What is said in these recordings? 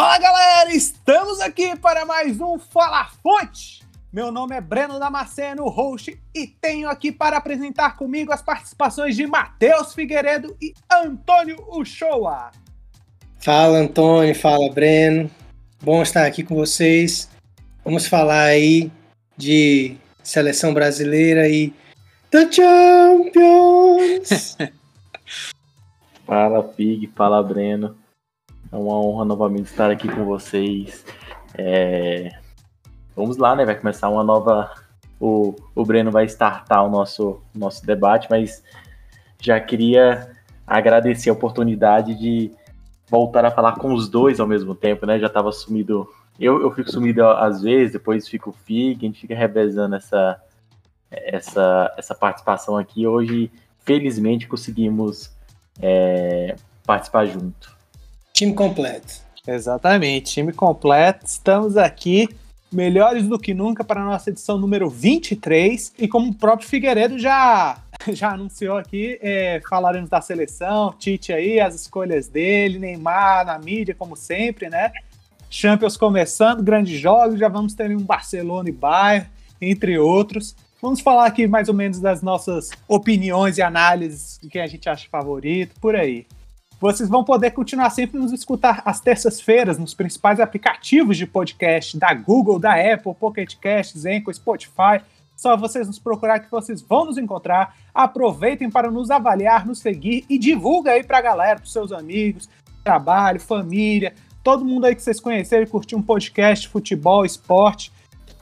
Fala galera, estamos aqui para mais um Fala Fonte. Meu nome é Breno Damasceno, host, e tenho aqui para apresentar comigo as participações de Matheus Figueiredo e Antônio Uchoa. Fala Antônio, fala Breno. Bom estar aqui com vocês. Vamos falar aí de seleção brasileira e The Champions. fala Fig, fala Breno. É uma honra novamente estar aqui com vocês. É... Vamos lá, né? Vai começar uma nova. O, o Breno vai startar o nosso, nosso debate, mas já queria agradecer a oportunidade de voltar a falar com os dois ao mesmo tempo, né? Já estava sumido. Eu, eu fico sumido às vezes, depois fico Fig, a gente fica revezando essa, essa, essa participação aqui. Hoje, felizmente, conseguimos é, participar junto. Time completo. Exatamente, time completo. Estamos aqui melhores do que nunca para a nossa edição número 23. E como o próprio Figueiredo já, já anunciou aqui, é, falaremos da seleção, Tite aí, as escolhas dele, Neymar na mídia, como sempre, né? Champions começando, grandes jogos, já vamos ter um Barcelona e Bayern, entre outros. Vamos falar aqui mais ou menos das nossas opiniões e análises, de quem a gente acha favorito, por aí. Vocês vão poder continuar sempre nos escutar às terças-feiras nos principais aplicativos de podcast da Google, da Apple, Pocket Casts, Anchor, Spotify. Só vocês nos procurar que vocês vão nos encontrar. Aproveitem para nos avaliar, nos seguir e divulga aí para a galera, para seus amigos, trabalho, família, todo mundo aí que vocês conhecerem, curtir um podcast, futebol, esporte.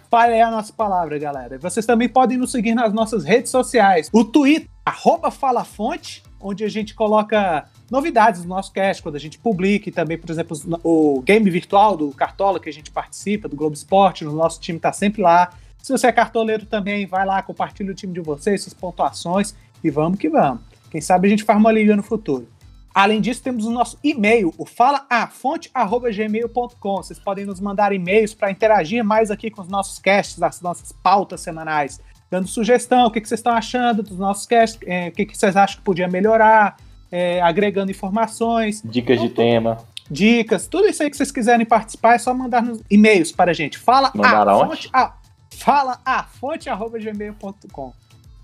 Fale aí a nossa palavra, galera. Vocês também podem nos seguir nas nossas redes sociais. O Twitter, arroba FalaFonte, onde a gente coloca novidades do nosso cast, quando a gente publica, e também, por exemplo, o game virtual do Cartola, que a gente participa, do Globo Esporte, o nosso time está sempre lá. Se você é cartoleiro também, vai lá, compartilha o time de vocês, suas pontuações, e vamos que vamos. Quem sabe a gente faz uma liga no futuro. Além disso, temos o nosso e-mail, o falaafonte.gmail.com. Vocês podem nos mandar e-mails para interagir mais aqui com os nossos casts, as nossas pautas semanais, dando sugestão, o que, vocês estão achando dos nossos casts, é, o que vocês acham que podia melhorar, é, agregando informações. Dicas então, de tema. Dicas, tudo isso aí que vocês quiserem participar, é só mandar nos e-mails para a gente. Fala Mandar a fonte, a, fala a fonte arroba gmail.com.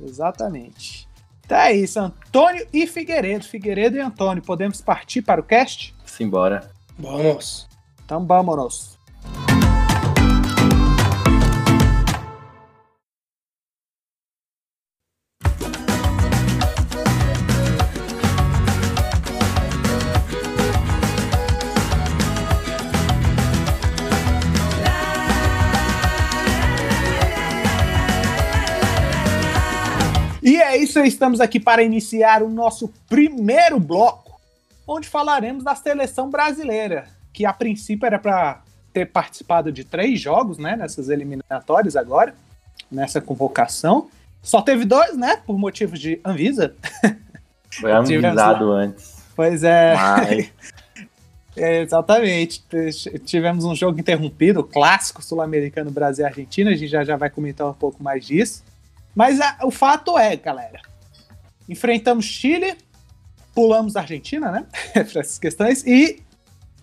Exatamente. Então é isso, Antônio e Figueiredo. Figueiredo e Antônio, podemos partir para o cast? Simbora. Vamos. Então vamos. É isso, estamos aqui para iniciar o nosso primeiro bloco, onde falaremos da seleção brasileira, que a princípio era para ter participado de três jogos, né, nessas eliminatórias agora, nessa convocação. Só teve dois, né, por motivos de Anvisa. Foi avisado antes. Pois é. Mas... é. Exatamente. Tivemos um jogo interrompido, clássico sul-americano Brasil-Argentina. A gente já, já vai comentar um pouco mais disso. Mas a, o fato é, galera, enfrentamos Chile, pulamos Argentina, né? para essas questões, e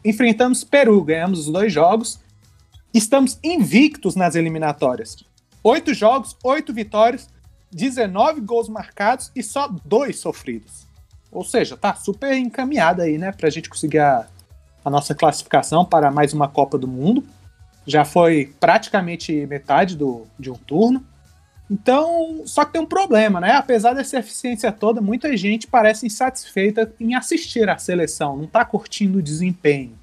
enfrentamos Peru, ganhamos os dois jogos. Estamos invictos nas eliminatórias. Oito jogos, oito vitórias, 19 gols marcados e só dois sofridos. Ou seja, tá super encaminhada aí, né? Pra gente conseguir a, a nossa classificação para mais uma Copa do Mundo. Já foi praticamente metade do, de um turno. Então, só que tem um problema, né? Apesar dessa eficiência toda, muita gente parece insatisfeita em assistir à seleção, não tá curtindo o desempenho.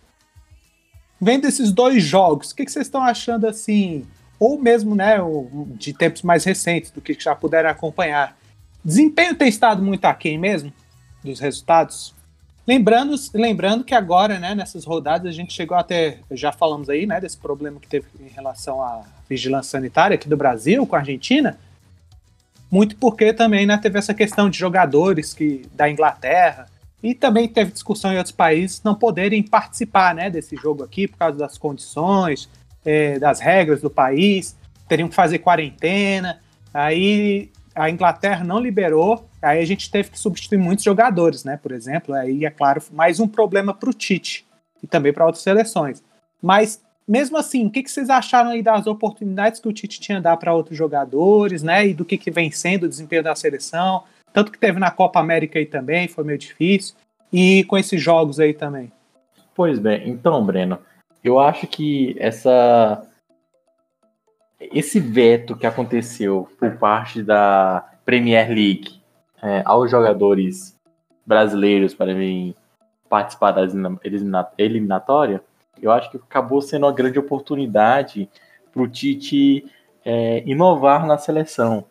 Vendo esses dois jogos, o que, que vocês estão achando assim? Ou mesmo, né, de tempos mais recentes, do que já puderam acompanhar. Desempenho tem estado muito aquém mesmo dos resultados? Lembrando, lembrando que agora, né, nessas rodadas, a gente chegou até. Já falamos aí, né, desse problema que teve em relação à vigilância sanitária aqui do Brasil com a Argentina. Muito porque também né, teve essa questão de jogadores que da Inglaterra e também teve discussão em outros países não poderem participar né, desse jogo aqui por causa das condições, é, das regras do país, teriam que fazer quarentena. Aí a Inglaterra não liberou, aí a gente teve que substituir muitos jogadores, né? Por exemplo, aí é claro, mais um problema para o Tite e também para outras seleções. Mas mesmo assim, o que, que vocês acharam aí das oportunidades que o Tite tinha dar para outros jogadores, né? E do que, que vem sendo o desempenho da seleção? Tanto que teve na Copa América aí também, foi meio difícil. E com esses jogos aí também. Pois bem, então, Breno, eu acho que essa esse veto que aconteceu por parte da Premier League é, aos jogadores brasileiros para vir participar da eliminatória, eu acho que acabou sendo uma grande oportunidade para o Tite é, inovar na seleção.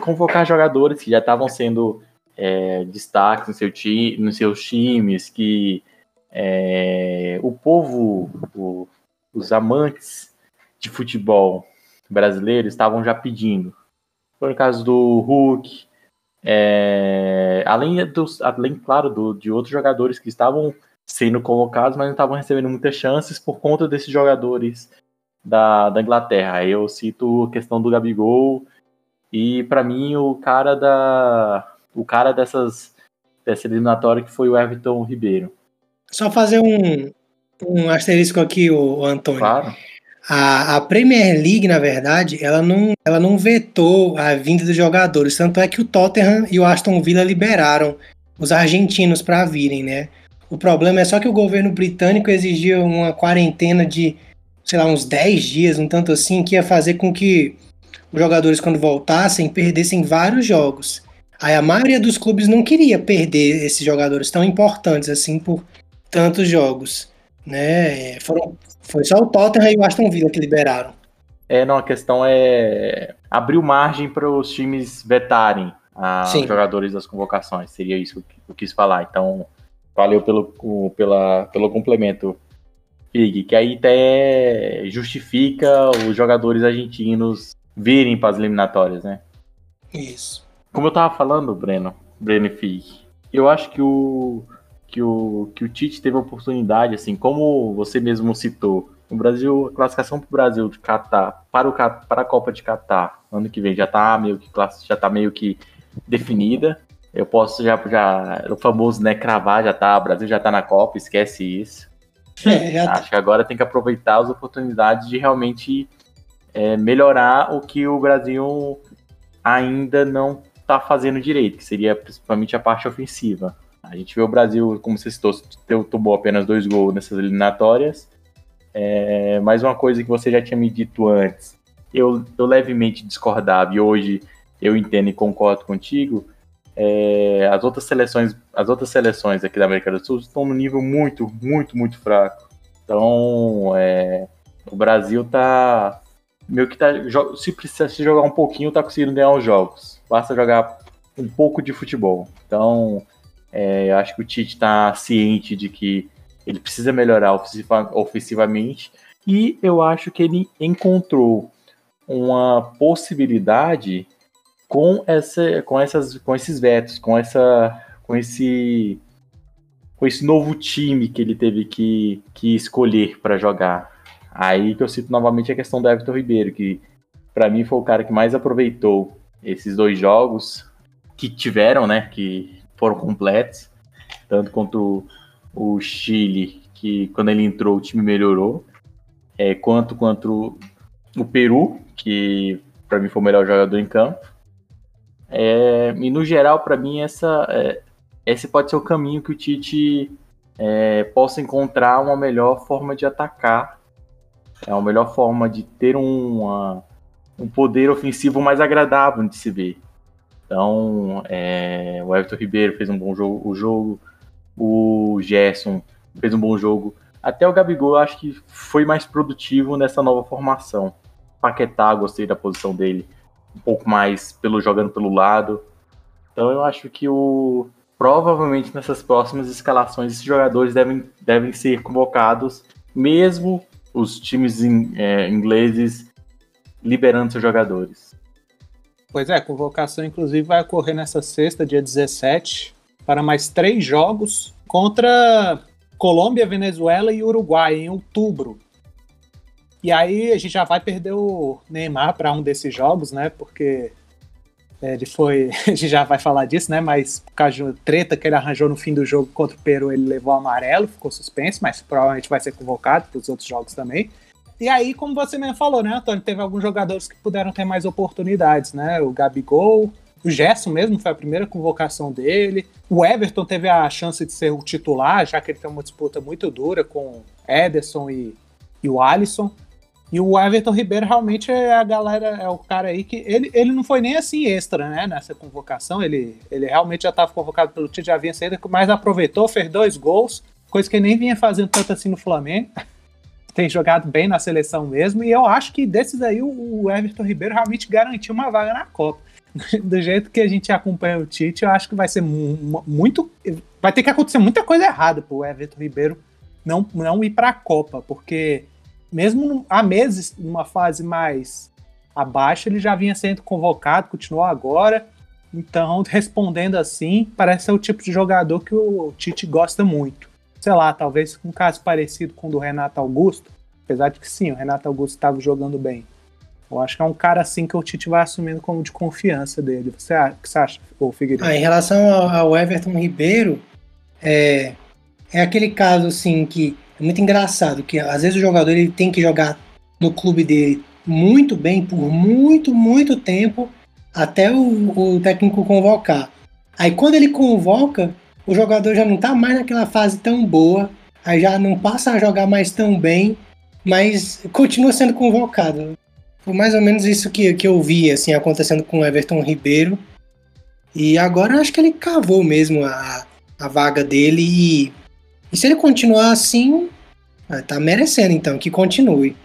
Convocar jogadores que já estavam sendo é, destaques no seu ti, nos seus times, que é, o povo, o, os amantes de futebol brasileiro estavam já pedindo. Foi no caso do Hulk, é, além, dos, além, claro, do, de outros jogadores que estavam sendo convocados, mas não estavam recebendo muitas chances por conta desses jogadores da, da Inglaterra. Eu cito a questão do Gabigol e para mim o cara da o cara dessas dessa eliminatória que foi o Everton Ribeiro. Só fazer um, um asterisco aqui, o, o Antônio. Claro. A, a, Premier League, na verdade, ela não, ela não vetou a vinda dos jogadores. Tanto é que o Tottenham e o Aston Villa liberaram os argentinos para virem, né? O problema é só que o governo britânico exigia uma quarentena de, sei lá, uns 10 dias, um tanto assim, que ia fazer com que os jogadores, quando voltassem, perdessem vários jogos. Aí a maioria dos clubes não queria perder esses jogadores tão importantes assim por tantos jogos. Né? Foram, foi só o Tottenham e o Aston Villa que liberaram. É, não, a questão é abriu margem para os times vetarem os jogadores das convocações. Seria isso que eu quis falar. Então, Valeu pelo, pela, pelo complemento, Pig, que aí até justifica os jogadores argentinos virem para as eliminatórias, né? Isso. Como eu tava falando, Breno, Breno e Fig, eu acho que o, que o, que o Tite teve a oportunidade, assim, como você mesmo citou, o Brasil, a classificação para o Brasil de Catar, para, o, para a Copa de Catar, ano que vem, já está meio que, já tá meio que definida. Eu posso já, já o famoso, né, cravar, já tá, o Brasil já tá na Copa, esquece isso. É, Acho que agora tem que aproveitar as oportunidades de realmente é, melhorar o que o Brasil ainda não tá fazendo direito, que seria principalmente a parte ofensiva. A gente vê o Brasil, como você citou, tomou apenas dois gols nessas eliminatórias. É, mais uma coisa que você já tinha me dito antes, eu, eu levemente discordava e hoje eu entendo e concordo contigo, é, as outras seleções, as outras seleções aqui da América do Sul estão no nível muito, muito, muito fraco. Então, é, o Brasil tá meio que tá se precisa se jogar um pouquinho, tá conseguindo ganhar os jogos. Basta jogar um pouco de futebol. Então, é, eu acho que o Tite está ciente de que ele precisa melhorar ofensiva, ofensivamente e eu acho que ele encontrou uma possibilidade com essa com essas com esses vetos, com essa com esse com esse novo time que ele teve que, que escolher para jogar. Aí que eu cito novamente a questão do Everton Ribeiro, que para mim foi o cara que mais aproveitou esses dois jogos que tiveram, né, que foram completos, tanto contra o, Chile, que quando ele entrou o time melhorou, é, quanto contra o, o Peru, que para mim foi o melhor jogador em campo. É, e no geral, para mim, essa, é, esse pode ser o caminho que o Tite é, possa encontrar uma melhor forma de atacar, é uma melhor forma de ter uma, um poder ofensivo mais agradável de se ver. Então, é, o Everton Ribeiro fez um bom jogo, o jogo, o Gerson fez um bom jogo. Até o Gabigol eu acho que foi mais produtivo nessa nova formação. Paquetá, gostei da posição dele um pouco mais pelo jogando pelo lado. Então eu acho que o provavelmente nessas próximas escalações esses jogadores devem, devem ser convocados, mesmo os times in, é, ingleses liberando seus jogadores. Pois é, a convocação inclusive vai ocorrer nessa sexta, dia 17, para mais três jogos contra Colômbia, Venezuela e Uruguai em outubro. E aí a gente já vai perder o Neymar para um desses jogos, né? Porque É, ele foi. A gente já vai falar disso, né? Mas por causa de uma treta que ele arranjou no fim do jogo contra o Peru, ele levou amarelo, ficou suspenso, mas provavelmente vai ser convocado para os outros jogos também. E aí, como você mesmo falou, né, Antônio? Teve alguns jogadores que puderam ter mais oportunidades, né? O Gabigol, o Gerson mesmo foi a primeira convocação dele. O Everton teve a chance de ser o titular, já que ele tem uma disputa muito dura com Ederson e, e o Alisson. E o Everton Ribeiro realmente é a galera, é o cara aí que. Ele, ele não foi nem assim extra, né? Nessa convocação. Ele, ele realmente já estava convocado pelo time, já vinha saído, mas aproveitou, fez dois gols, coisa que ele nem vinha fazendo tanto assim no Flamengo tem jogado bem na seleção mesmo, e eu acho que desses aí o Everton Ribeiro realmente garantiu uma vaga na Copa. Do jeito que a gente acompanha o Tite, eu acho que vai ser muito. Vai ter que acontecer muita coisa errada pro Everton Ribeiro não, não ir para a Copa, porque mesmo há meses, numa fase mais abaixo, ele já vinha sendo convocado, continuou agora. Então, respondendo assim, parece ser o tipo de jogador que o Tite gosta muito sei lá, talvez um caso parecido com o do Renato Augusto, apesar de que sim, o Renato Augusto estava jogando bem. Eu acho que é um cara assim que o Tite vai assumindo como de confiança dele. Você, o que você acha, Figueiredo? Ah, em relação ao, ao, Everton Ribeiro, é, é aquele caso assim que é muito engraçado, que às vezes o jogador ele tem que jogar no clube dele muito bem por muito, muito tempo até o, o técnico convocar. Aí quando ele convoca, o jogador já não tá mais naquela fase tão boa, aí já não passa a jogar mais tão bem, mas continua sendo convocado. Foi mais ou menos isso que, que eu vi assim, acontecendo com o Everton Ribeiro. E agora acho que ele cavou mesmo a, a vaga dele e, e se ele continuar assim, ah, tá merecendo então, que continue.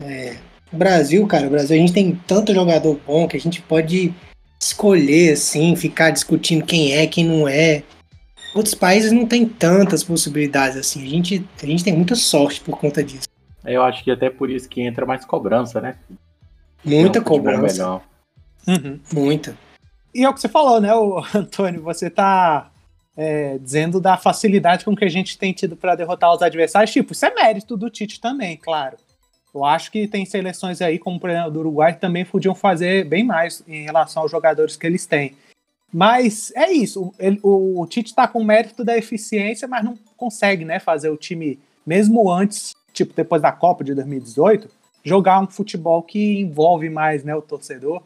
É, Brasil, cara, Brasil a gente tem tanto jogador bom que a gente pode escolher assim, ficar discutindo quem é, quem não é. Outros países não tem tantas possibilidades assim. A gente, a gente tem muita sorte por conta disso. Eu acho que até por isso que entra mais cobrança, né? Muita cobrança. Uhum. Muita. E é o que você falou, né, Antônio? Você tá é, dizendo da facilidade com que a gente tem tido para derrotar os adversários. Tipo, isso é mérito do Tite também, claro. Eu acho que tem seleções aí, como por exemplo do Uruguai, que também podiam fazer bem mais em relação aos jogadores que eles têm. Mas é isso. Ele, o, o Tite está com mérito da eficiência, mas não consegue né, fazer o time, mesmo antes, tipo depois da Copa de 2018, jogar um futebol que envolve mais né, o torcedor.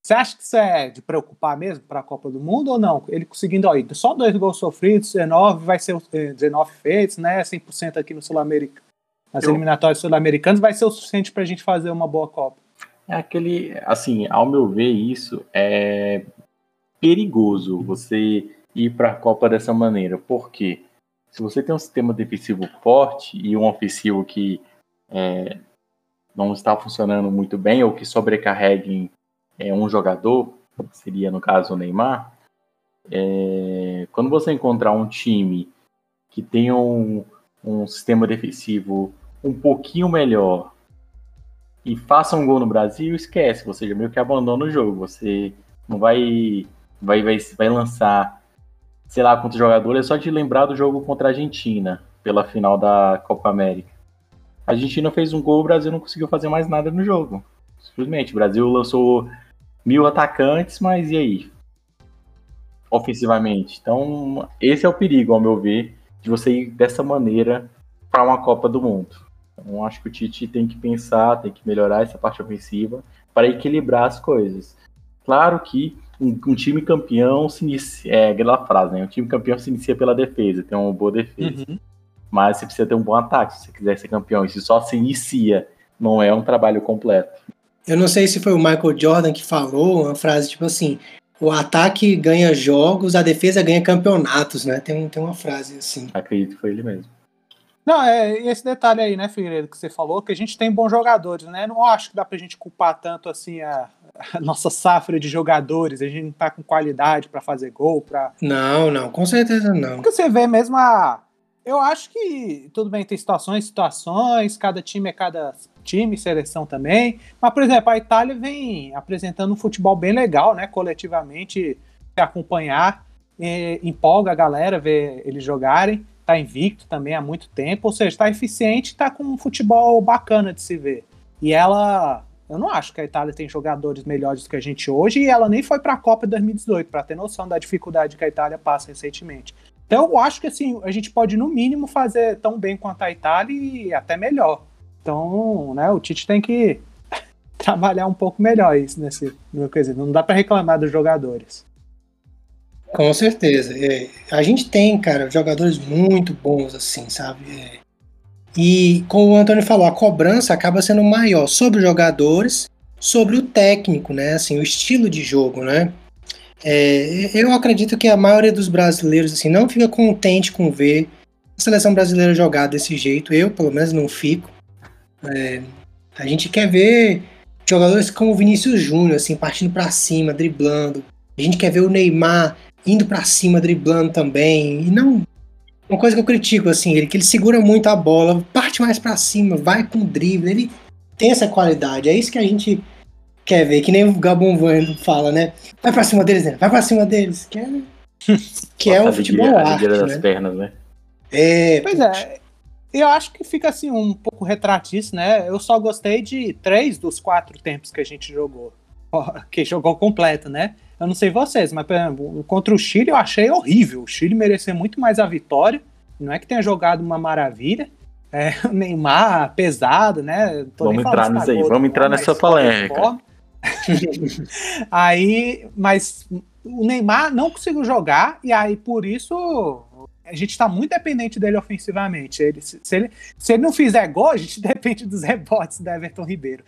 Você acha que isso é de preocupar mesmo para a Copa do Mundo ou não? Ele conseguindo, ó, só dois gols sofridos, 19, vai ser 19 feitos, né? 100% aqui no Sul-América. Nas Eu... eliminatórias sul-americanas vai ser o suficiente para a gente fazer uma boa Copa. É aquele, assim, ao meu ver, isso é perigoso você ir para a Copa dessa maneira, porque se você tem um sistema defensivo forte e um ofensivo que é, não está funcionando muito bem ou que sobrecarregue é, um jogador, seria no caso o Neymar, é, quando você encontrar um time que tem um, um sistema defensivo um pouquinho melhor e faça um gol no Brasil, esquece, você já meio que abandona o jogo, você não vai vai, vai, vai lançar, sei lá quantos jogadores, é só de lembrar do jogo contra a Argentina, pela final da Copa América. A Argentina fez um gol, o Brasil não conseguiu fazer mais nada no jogo. Simplesmente, o Brasil lançou mil atacantes, mas e aí? Ofensivamente. Então, esse é o perigo, ao meu ver, de você ir dessa maneira para uma Copa do Mundo. Então, acho que o Tite tem que pensar, tem que melhorar essa parte ofensiva para equilibrar as coisas. Claro que um, um, time campeão se inicia. É aquela frase, né? Um time campeão se inicia pela defesa, tem uma boa defesa. Uhum. Mas você precisa ter um bom ataque se você quiser ser campeão. Se só se inicia, não é um trabalho completo. Eu não sei se foi o Michael Jordan que falou uma frase tipo assim: o ataque ganha jogos, a defesa ganha campeonatos, né? Tem, tem uma frase assim. Acredito que foi ele mesmo. Não, é esse detalhe aí, né, Figueiredo, que você falou, que a gente tem bons jogadores, né? Não acho que dá pra gente culpar tanto assim a, a nossa safra de jogadores, a gente não tá com qualidade para fazer gol, para Não, não, com certeza não. Porque você vê mesmo a eu acho que tudo bem, tem situações, situações, cada time é cada time, seleção também. Mas, por exemplo, a Itália vem apresentando um futebol bem legal, né? Coletivamente, acompanhar, empolga a galera ver eles jogarem tá invicto também há muito tempo, ou seja, está eficiente, está com um futebol bacana de se ver. E ela Eu não acho que a Itália tem jogadores melhores do que a gente hoje e ela nem foi para a Copa 2018, para ter noção da dificuldade que a Itália passa recentemente. Então eu acho que assim, a gente pode no mínimo fazer tão bem quanto a Itália e até melhor. Então, né, o Tite tem que trabalhar um pouco melhor isso nesse no quesito. Não dá para reclamar dos jogadores. Com certeza. É, a gente tem, cara, jogadores muito bons, assim, sabe? É, e, como o Antônio falou, a cobrança acaba sendo maior sobre os jogadores, sobre o técnico, né? Assim, o estilo de jogo, né? É, eu acredito que a maioria dos brasileiros, assim, não fica contente com ver a seleção brasileira jogar desse jeito. Eu, pelo menos, não fico. É, a gente quer ver jogadores como o Vinícius Júnior, assim, partindo para cima, driblando. A gente quer ver o Neymar indo para cima, driblando também. E não. Uma coisa que eu critico, assim, ele que ele segura muito a bola, parte mais para cima, vai com drible, ele tem essa qualidade. É isso que a gente quer ver, que nem o Gabon Van fala, né? Vai pra cima deles, né? Vai pra cima deles. Que é, que é o futebol a arte, das né? pernas, né? É, Pois é, eu acho que fica assim um pouco retratice, né? Eu só gostei de três dos quatro tempos que a gente jogou. Que jogou completo, né? Eu não sei vocês, mas por exemplo, contra o Chile eu achei horrível. O Chile mereceu muito mais a vitória. Não é que tenha jogado uma maravilha. É, o Neymar pesado, né? Vamos entrar nisso aí, vamos entrar nessa polêmica. aí, mas o Neymar não conseguiu jogar e aí por isso a gente está muito dependente dele ofensivamente. Ele, se, se ele, se ele não fizer gol, a gente depende dos rebotes da Everton Ribeiro.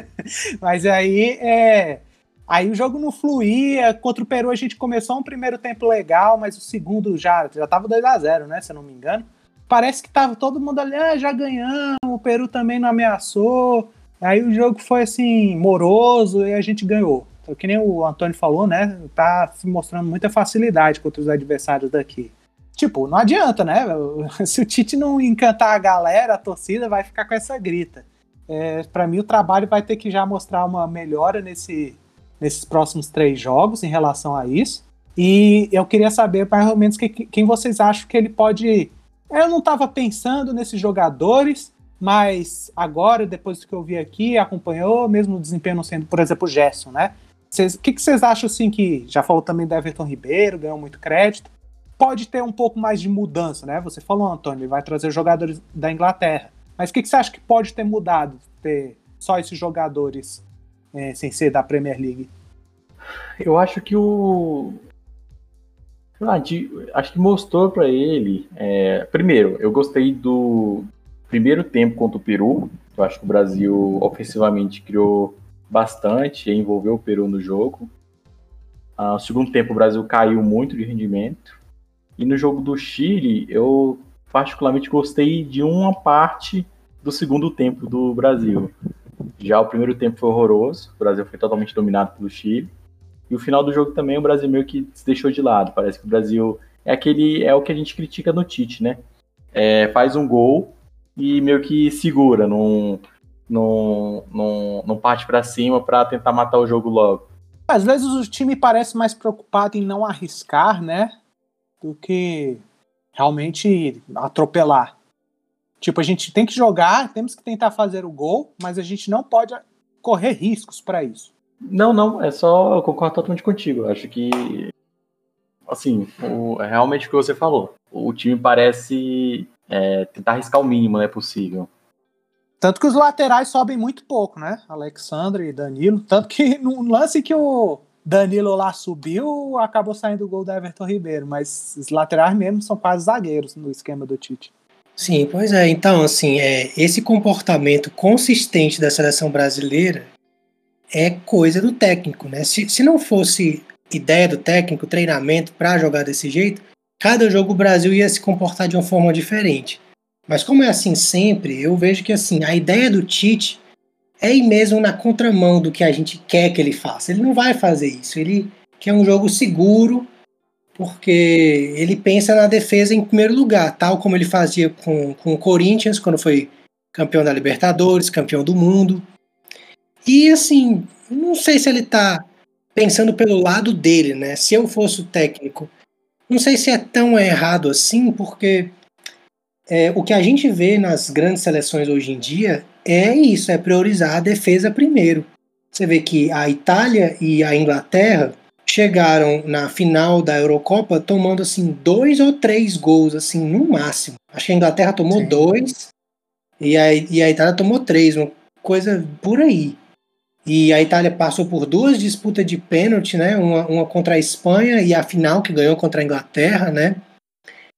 mas aí é, Aí o jogo não fluía. Contra o Peru a gente começou um primeiro tempo legal, mas o segundo já, já tava 2 a 0 né? Se eu não me engano. Parece que tava todo mundo ali, ah, já ganhamos, o Peru também não ameaçou. Aí o jogo foi assim, moroso e a gente ganhou. Então, que nem o Antônio falou, né? Tá se mostrando muita facilidade contra os adversários daqui. Tipo, não adianta, né? Se o Tite não encantar a galera, a torcida vai ficar com essa grita. É, para mim, o trabalho vai ter que já mostrar uma melhora nesse, nesses próximos três jogos em relação a isso. E eu queria saber, mais ou menos, que, quem vocês acham que ele pode. Eu não estava pensando nesses jogadores, mas agora, depois do que eu vi aqui, acompanhou, mesmo o desempenho não sendo, por exemplo, o Gerson, né? O que, que vocês acham, assim, que já falou também da Everton Ribeiro, ganhou muito crédito, pode ter um pouco mais de mudança, né? Você falou, Antônio, ele vai trazer jogadores da Inglaterra. Mas o que, que você acha que pode ter mudado, ter só esses jogadores é, sem ser da Premier League? Eu acho que o. Ah, de, acho que mostrou para ele. É, primeiro, eu gostei do primeiro tempo contra o Peru. Eu acho que o Brasil ofensivamente criou bastante e envolveu o Peru no jogo. Ah, no segundo tempo, o Brasil caiu muito de rendimento. E no jogo do Chile, eu particularmente gostei de uma parte do segundo tempo do Brasil. Já o primeiro tempo foi horroroso, o Brasil foi totalmente dominado pelo Chile. E o final do jogo também o Brasil meio que se deixou de lado. Parece que o Brasil é aquele é o que a gente critica no Tite, né? É, faz um gol e meio que segura, não, não, não, não parte para cima para tentar matar o jogo logo. Às vezes o time parece mais preocupado em não arriscar, né? Do que realmente atropelar. Tipo, a gente tem que jogar, temos que tentar fazer o gol, mas a gente não pode correr riscos para isso. Não, não, é só. Eu concordo totalmente contigo. Eu acho que. Assim, o, é realmente o que você falou. O time parece é, tentar arriscar o mínimo, não é possível. Tanto que os laterais sobem muito pouco, né? Alexandre e Danilo. Tanto que no lance que o Danilo lá subiu, acabou saindo o gol da Everton Ribeiro. Mas os laterais mesmo são quase zagueiros no esquema do Tite. Sim, pois é. Então, assim, é, esse comportamento consistente da seleção brasileira é coisa do técnico, né? Se, se não fosse ideia do técnico, treinamento para jogar desse jeito, cada jogo o Brasil ia se comportar de uma forma diferente. Mas como é assim sempre, eu vejo que assim, a ideia do Tite é ir mesmo na contramão do que a gente quer que ele faça. Ele não vai fazer isso. Ele quer um jogo seguro, porque ele pensa na defesa em primeiro lugar, tal como ele fazia com, com o Corinthians, quando foi campeão da Libertadores, campeão do mundo. E assim, não sei se ele tá pensando pelo lado dele, né? Se eu fosse o técnico, não sei se é tão errado assim, porque é, o que a gente vê nas grandes seleções hoje em dia é isso, é priorizar a defesa primeiro. Você vê que a Itália e a Inglaterra chegaram na final da Eurocopa tomando assim dois ou três gols assim no máximo. Acho que a Inglaterra tomou Sim. dois e a, e a Itália tomou três, uma coisa por aí. E a Itália passou por duas disputas de pênalti, né? Uma, uma contra a Espanha e a final que ganhou contra a Inglaterra, né?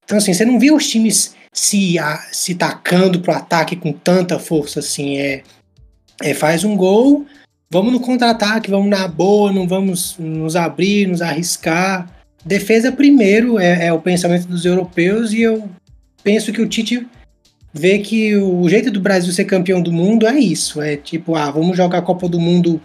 Então assim, você não viu os times se, a, se tacando pro ataque com tanta força assim. É, é faz um gol, vamos no contra-ataque, vamos na boa, não vamos nos abrir, nos arriscar. Defesa primeiro é, é, o pensamento dos europeus e eu penso que o Tite vê que o jeito do Brasil ser campeão do mundo é isso, é tipo, ah, vamos jogar a Copa do Mundo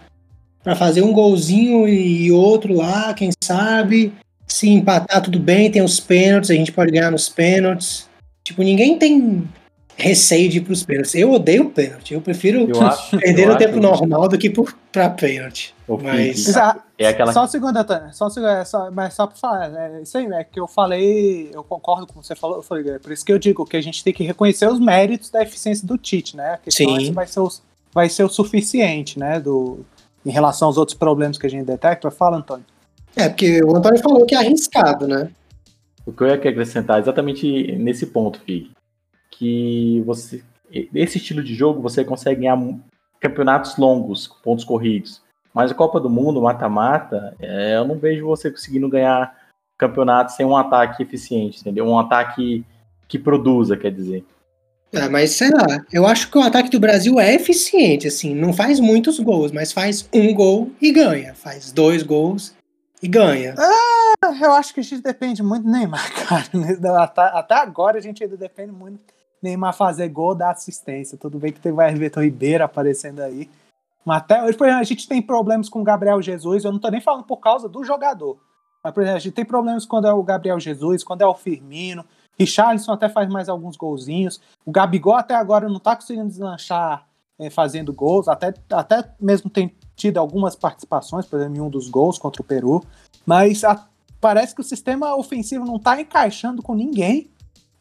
para fazer um golzinho e outro lá, quem sabe. Se empatar tudo bem, tem os pênaltis, a gente pode ganhar nos pênaltis. Tipo, ninguém tem receio de ir pros pênaltis. Eu odeio pênalti. Eu prefiro eu acho, perder eu o tempo normal do que por, pra pênalti. Mas. É aquela... Só um segundo, Antônio. Só um segundo, é só, mas só pra falar. É isso aí, é que eu falei. Eu concordo com o que você falou. Eu falei, é por isso que eu digo que a gente tem que reconhecer os méritos da eficiência do Tite, né? A questão Sim. É vai ser, o, vai ser o suficiente, né? Do, em relação aos outros problemas que a gente detecta. Fala, Antônio. É, porque o Antônio falou que é arriscado, né? O que eu ia acrescentar exatamente nesse ponto, Fig, que você esse estilo de jogo você consegue ganhar campeonatos longos, pontos corridos. Mas a Copa do Mundo, mata-mata, é, eu não vejo você conseguindo ganhar campeonato sem um ataque eficiente, entendeu? Um ataque que produza, quer dizer. É, mas sei lá, eu acho que o ataque do Brasil é eficiente, assim, não faz muitos gols, mas faz um gol e ganha, faz dois gols e ganha. Ah, eu acho que a gente depende muito do Neymar, cara. Até, até agora a gente ainda depende muito Neymar fazer gol da assistência. Tudo bem que teve o Everton Ribeiro aparecendo aí. Mas até hoje, por exemplo, a gente tem problemas com o Gabriel Jesus. Eu não tô nem falando por causa do jogador. Mas, por exemplo, a gente tem problemas quando é o Gabriel Jesus, quando é o Firmino. Richarlison até faz mais alguns golzinhos. O Gabigol até agora não tá conseguindo deslanchar é, fazendo gols. Até, até mesmo tem tido algumas participações, por exemplo, em um dos gols contra o Peru, mas a, parece que o sistema ofensivo não está encaixando com ninguém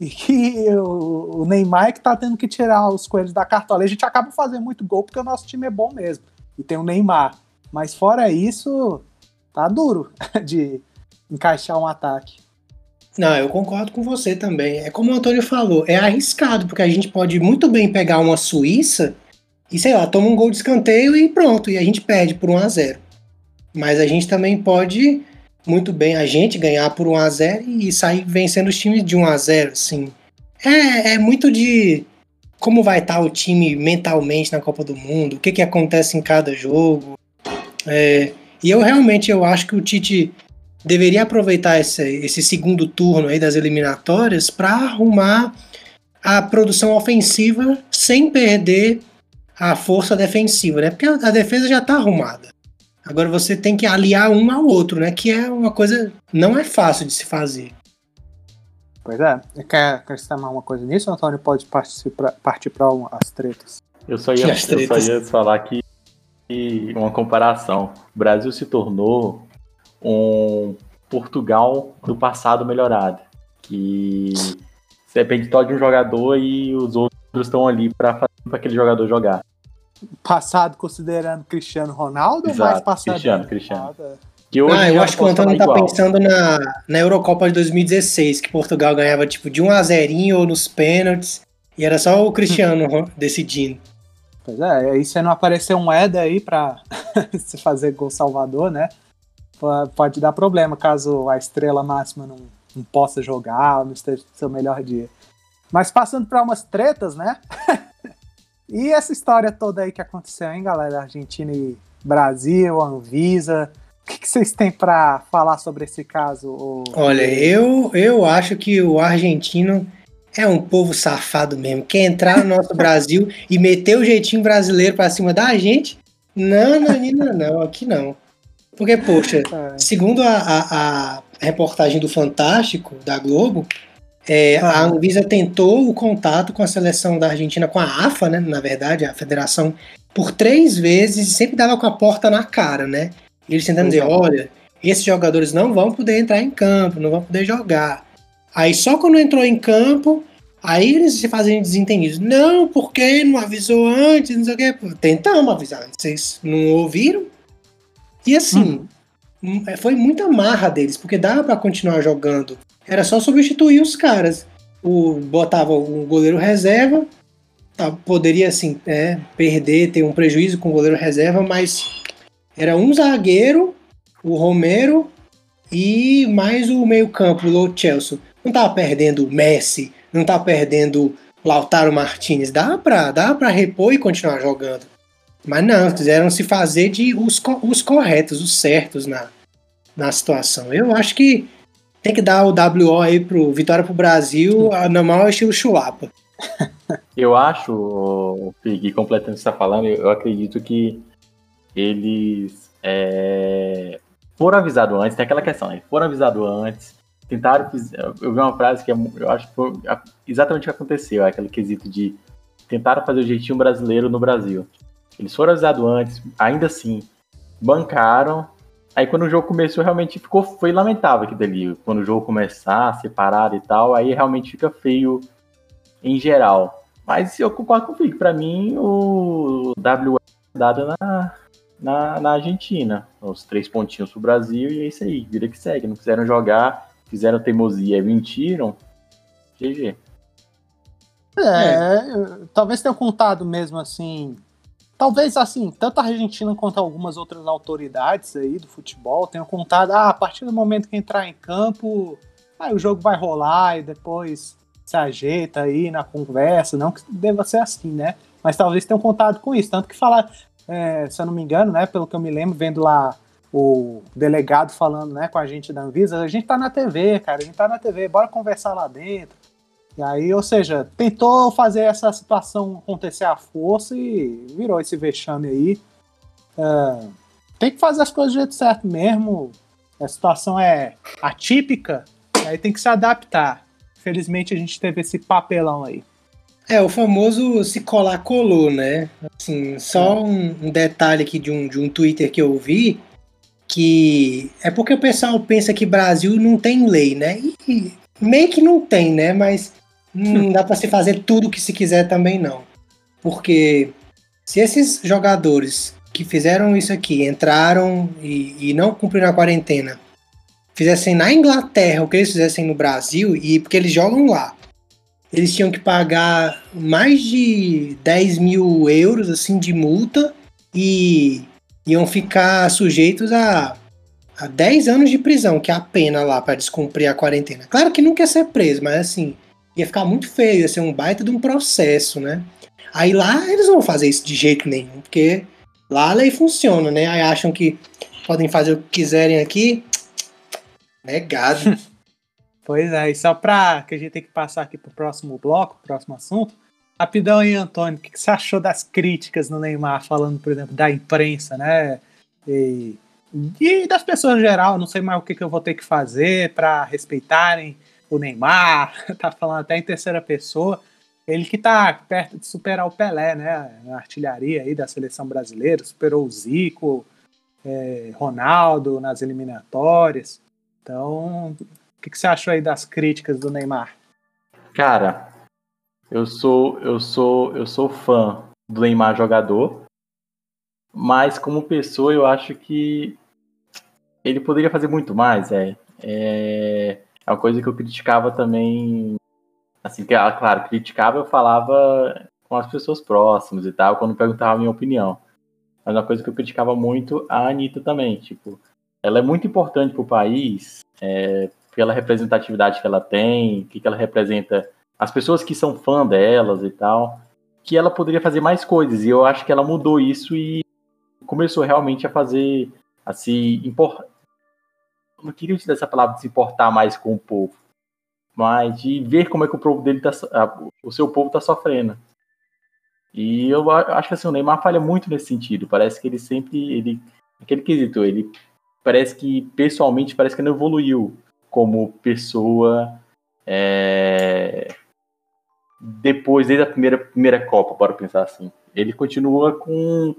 e que o, Neymar é que está tendo que tirar os coelhos da cartola. A gente acaba fazendo muito gol porque o nosso time é bom mesmo e tem o Neymar, mas fora isso, tá duro de encaixar um ataque. Não, eu concordo com você também. É como o Antônio falou, é arriscado, porque a gente pode muito bem pegar uma Suíça e sei lá, toma um gol de escanteio e pronto, e a gente perde por 1 a 0 Mas a gente também pode muito bem a gente ganhar por 1 a 0 e sair vencendo os times de 1 a 0 assim. É, é muito de como vai estar o time mentalmente na Copa do Mundo, o que, que acontece em cada jogo. É, e eu realmente eu acho que o Tite deveria aproveitar esse, esse segundo turno aí das eliminatórias para arrumar a produção ofensiva sem perder a força defensiva, né? Porque a defesa já está arrumada. Agora você tem que aliar um ao outro, né? Que é uma coisa não é fácil de se fazer. Pois é. Quer acrescentar uma coisa nisso, Antônio? Pode partir para as tretas. Eu só ia, eu só ia falar que uma comparação. O Brasil se tornou um Portugal do passado melhorado. Que depende só de um jogador e os outros estão ali para fazer para aquele jogador jogar passado considerando Cristiano Ronaldo Exato, ou mais passado? Cristiano, Cristiano. Que hoje ah, eu acho que o Antônio tá igual. pensando na, na Eurocopa de 2016, que Portugal ganhava tipo de 1 a 0 ou nos pênaltis, e era só o Cristiano decidindo. Pois é, aí você não apareceu um Eda aí pra se fazer gol salvador, né? Pode dar problema caso a estrela máxima não, não possa jogar ou não esteja no seu melhor dia. Mas passando para umas tretas, né? E essa história toda aí que aconteceu, hein, galera? Argentina e Brasil, Anvisa. O que, que vocês têm para falar sobre esse caso? Olha, eu, eu acho que o argentino é um povo safado mesmo. Quer entrar no nosso Brasil e meter o jeitinho brasileiro para cima da gente? Não, não, não, não, aqui não. Porque, poxa, é. segundo a, a, a reportagem do Fantástico, da Globo, é, ah. A Anvisa tentou o contato com a seleção da Argentina, com a AFA, né? Na verdade, a federação, por três vezes e sempre dava com a porta na cara, né? Eles tentando dizer: olha, esses jogadores não vão poder entrar em campo, não vão poder jogar. Aí só quando entrou em campo, Aí eles se fazem desentendidos. Não, porque não avisou antes, não sei o quê. Tentamos avisar vocês não ouviram? E assim, hum. Foi muita marra deles, porque dava para continuar jogando. Era só substituir os caras. O, botava o goleiro reserva, tá, poderia assim, é, perder, ter um prejuízo com o goleiro reserva, mas era um zagueiro, o Romero e mais o meio-campo, o Chelsea. Não tava perdendo o Messi, não tá perdendo Lautaro Martinez. Dá pra, pra repor e continuar jogando. Mas não, quiseram se fazer de os, os corretos, os certos na, na situação. Eu acho que tem que dar o WO aí pro Vitória pro Brasil, normal estilo chulapa. Eu acho, Pig, completando o que você tá falando, eu acredito que eles é, foram avisados antes, tem aquela questão, né? Foram avisados antes, tentaram. Eu vi uma frase que é eu acho que foi exatamente o que aconteceu, aquele quesito de tentaram fazer o jeitinho brasileiro no Brasil. Eles foram avisados antes, ainda assim, bancaram. Aí quando o jogo começou, realmente ficou, foi lamentável aquilo ali. Quando o jogo começar, separado e tal, aí realmente fica feio em geral. Mas eu concordo com o Fico, pra mim o WS é dado na, na, na Argentina. Os três pontinhos pro Brasil e é isso aí, vida que segue. Não quiseram jogar, fizeram teimosia e mentiram. GG. É, é, talvez tenha contado mesmo assim. Talvez assim, tanto a Argentina quanto algumas outras autoridades aí do futebol tenham contado, ah, a partir do momento que entrar em campo, aí o jogo vai rolar e depois se ajeita aí na conversa, não que deva ser assim, né? Mas talvez tenham contado com isso, tanto que falar, é, se eu não me engano, né, pelo que eu me lembro, vendo lá o delegado falando né, com a gente da Anvisa, a gente tá na TV, cara, a gente tá na TV, bora conversar lá dentro. E aí, ou seja, tentou fazer essa situação acontecer à força e virou esse vexame aí. É, tem que fazer as coisas do jeito certo mesmo. A situação é atípica, aí tem que se adaptar. Felizmente a gente teve esse papelão aí. É, o famoso se colar colou, né? Assim, só um, um detalhe aqui de um, de um Twitter que eu vi, que é porque o pessoal pensa que Brasil não tem lei, né? E meio que não tem, né? Mas não dá para se fazer tudo que se quiser também não. Porque se esses jogadores que fizeram isso aqui entraram e, e não cumpriram a quarentena, fizessem na Inglaterra o que eles fizessem no Brasil, e porque eles jogam lá, eles tinham que pagar mais de 10 mil euros assim de multa e iam ficar sujeitos a, a 10 anos de prisão, que é a pena lá para descumprir a quarentena. Claro que não quer ser preso, mas assim, ia ficar muito feio, ia ser um baita de um processo, né? Aí lá eles não vão fazer isso de jeito nenhum, porque lá a lei funciona, né? Aí acham que podem fazer o que quiserem aqui. Negado. pois é, e só pra que a gente tem que passar aqui pro próximo bloco, próximo assunto, Rapidão aí, Antônio, o que você achou das críticas no Neymar, falando, por exemplo, da imprensa, né? E, e das pessoas em geral, não sei mais o que, que eu vou ter que fazer para respeitarem o Neymar, tá falando até em terceira pessoa. Ele que tá perto de superar o Pelé, né? Na artilharia aí da seleção brasileira, superou o Zico, é, Ronaldo nas eliminatórias. Então, o que, que você achou aí das críticas do Neymar? Cara, eu sou, eu sou, eu sou fã do Neymar jogador, mas como pessoa eu acho que ele poderia fazer muito mais, é. É, uma coisa que eu criticava também, assim, que, ah, claro, criticava eu falava com as pessoas próximas e tal, quando perguntava a minha opinião. Mas uma coisa que eu criticava muito a Anitta também, tipo, ela é muito importante para o país, é, pela representatividade que ela tem, o que, que ela representa as pessoas que são fã delas e tal, que ela poderia fazer mais coisas. E eu acho que ela mudou isso e começou realmente a fazer, a se. Não queria utilizar essa palavra de se importar mais com o povo, mas de ver como é que o povo dele tá, o seu povo está sofrendo. E eu acho que assim, o Neymar falha muito nesse sentido. Parece que ele sempre, ele, aquele quesito, ele parece que pessoalmente parece que não evoluiu como pessoa. É, depois, desde a primeira, primeira Copa, bora pensar assim. Ele continua com,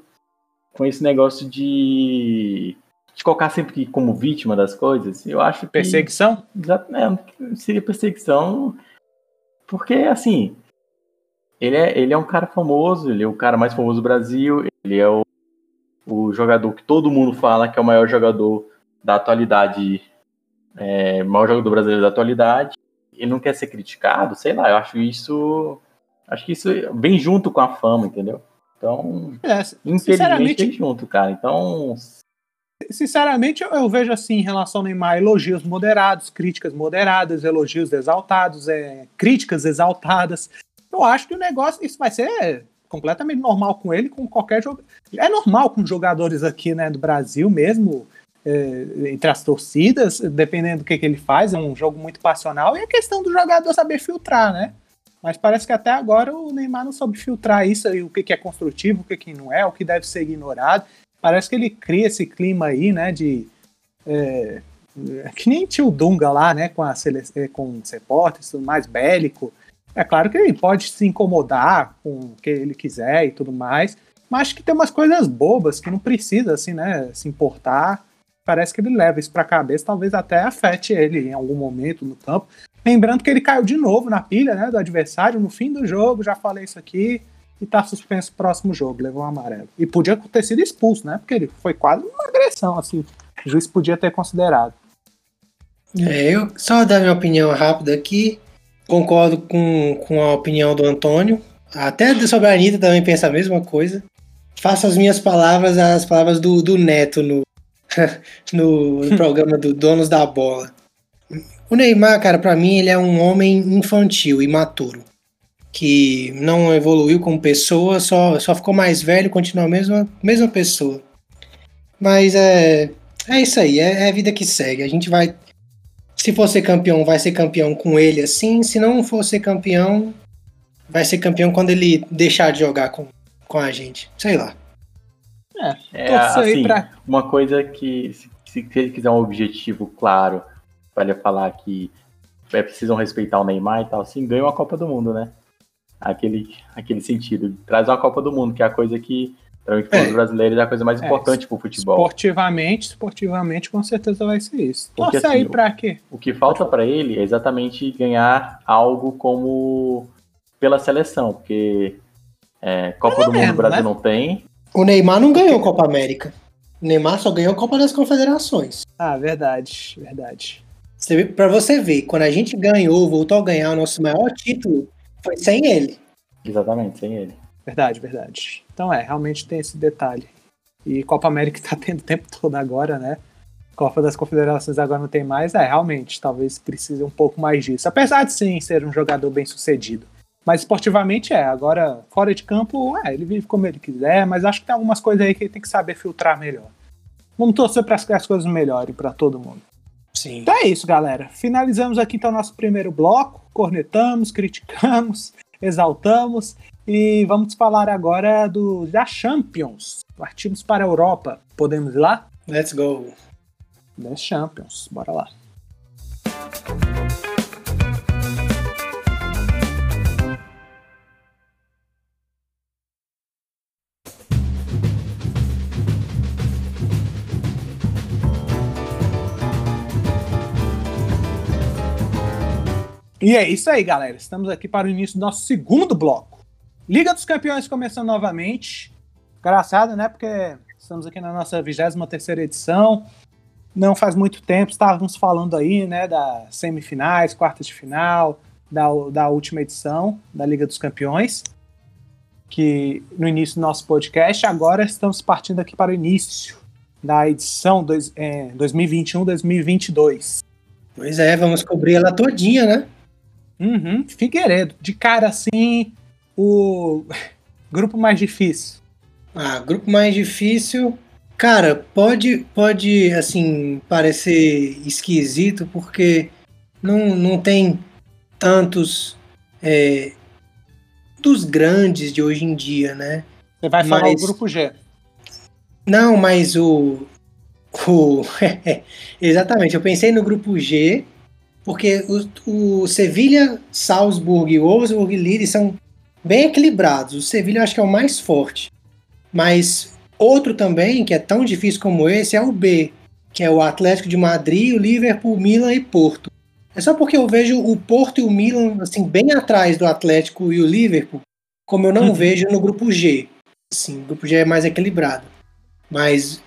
com esse negócio de, de colocar sempre como vítima das coisas. Eu acho que. Perseguição? Exato, é, seria perseguição. Porque, assim, ele é, ele é um cara famoso, ele é o cara mais famoso do Brasil, ele é o, o jogador que todo mundo fala que é o maior jogador da atualidade, é, maior jogador brasileiro da atualidade. Ele não quer ser criticado, sei lá, eu acho isso. Acho que isso vem junto com a fama, entendeu? Então, é, sinceramente, vem junto, cara. Então, Sinceramente, eu, vejo assim em relação ao Neymar elogios moderados, críticas moderadas, elogios exaltados, é, críticas exaltadas. Eu acho que o negócio, isso vai ser completamente normal com ele, com qualquer jogador. É normal com jogadores aqui né, do Brasil mesmo, é, entre as torcidas, dependendo do que, que ele faz, é um jogo muito passional, e a questão do jogador saber filtrar, né? Mas parece que até agora o Neymar não soube filtrar isso aí, o que, que é construtivo, o que, que não é, o que deve ser ignorado. Parece que ele cria esse clima aí, né, de. É, que nem tio Dunga lá, né, com, a é, com os repórteres, tudo mais bélico. É claro que ele pode se incomodar com o que ele quiser e tudo mais, mas acho que tem umas coisas bobas que não precisa, assim, né, se importar. Parece que ele leva isso pra cabeça, talvez até afete ele em algum momento no campo. Lembrando que ele caiu de novo na pilha, né, do adversário no fim do jogo, já falei isso aqui e tá suspenso próximo jogo, levou um amarelo. E podia ter sido expulso, né? Porque ele foi quase uma agressão, assim. O juiz podia ter considerado. É, eu só dar minha opinião rápida aqui. Concordo com, com a opinião do Antônio. Até sobre a Anitta também pensa a mesma coisa. Faço as minhas palavras as palavras do, do Neto no, no, no programa do Donos da Bola. O Neymar, cara, para mim ele é um homem infantil, imaturo que não evoluiu como pessoa, só, só ficou mais velho, continua a mesma, mesma pessoa. Mas é, é isso aí, é, é a vida que segue. A gente vai. Se for ser campeão, vai ser campeão com ele assim. Se não for ser campeão, vai ser campeão quando ele deixar de jogar com, com a gente. Sei lá. É, é assim, pra... uma coisa que, se, se ele quiser um objetivo claro, para ele falar que é, precisam respeitar o Neymar e tal, assim, ganha uma Copa do Mundo, né? Aquele, aquele sentido. Traz uma Copa do Mundo, que é a coisa que, para é. os brasileiros, é a coisa mais é, importante pro futebol. Esportivamente, esportivamente, com certeza vai ser isso. Porque, Torce assim, aí pra quê? O que falta para ele é exatamente ganhar algo como pela seleção, porque é, Copa do Mundo o Brasil né? não tem. O Neymar não ganhou Copa América. O Neymar só ganhou Copa das Confederações. Ah, verdade, verdade. Para você ver, quando a gente ganhou, voltou a ganhar o nosso maior título, foi sem ele. Exatamente, sem ele. Verdade, verdade. Então é, realmente tem esse detalhe. E Copa América tá tendo o tempo todo agora, né? Copa das Confederações agora não tem mais. É, realmente, talvez precise um pouco mais disso. Apesar de sim ser um jogador bem sucedido. Mas esportivamente é. Agora, fora de campo, é, ele vive como ele quiser, mas acho que tem algumas coisas aí que ele tem que saber filtrar melhor. Vamos torcer para que as coisas melhorem para todo mundo. Sim. Então é isso, galera. Finalizamos aqui então nosso primeiro bloco. Cornetamos, criticamos, exaltamos e vamos falar agora do da Champions. Partimos para a Europa. Podemos ir lá? Let's go. The Champions. Bora lá. E é isso aí, galera. Estamos aqui para o início do nosso segundo bloco. Liga dos Campeões começando novamente. Engraçado, né? Porque estamos aqui na nossa 23 edição. Não faz muito tempo, estávamos falando aí, né, das semifinais, quartas de final, da, da última edição da Liga dos Campeões, que no início do nosso podcast, agora estamos partindo aqui para o início da edição é, 2021-2022. Pois é, vamos cobrir ela todinha, né? Uhum, Figueiredo. De cara assim, o grupo mais difícil. Ah, grupo mais difícil. Cara, pode, pode assim, parecer esquisito porque não, não tem tantos é, dos grandes de hoje em dia, né? Você vai falar mas, o grupo G. Não, mas o. o exatamente, eu pensei no grupo G, porque o, o Sevilha, Salzburg e Wolfsburg Lille são bem equilibrados. O Sevilha eu acho que é o mais forte. Mas outro também, que é tão difícil como esse, é o B, que é o Atlético de Madrid, o Liverpool, Milan e Porto. é só porque eu vejo o Porto e o Milan assim bem atrás do Atlético e o Liverpool, como eu não uhum. vejo no grupo G. Sim, o grupo G é mais equilibrado. Mas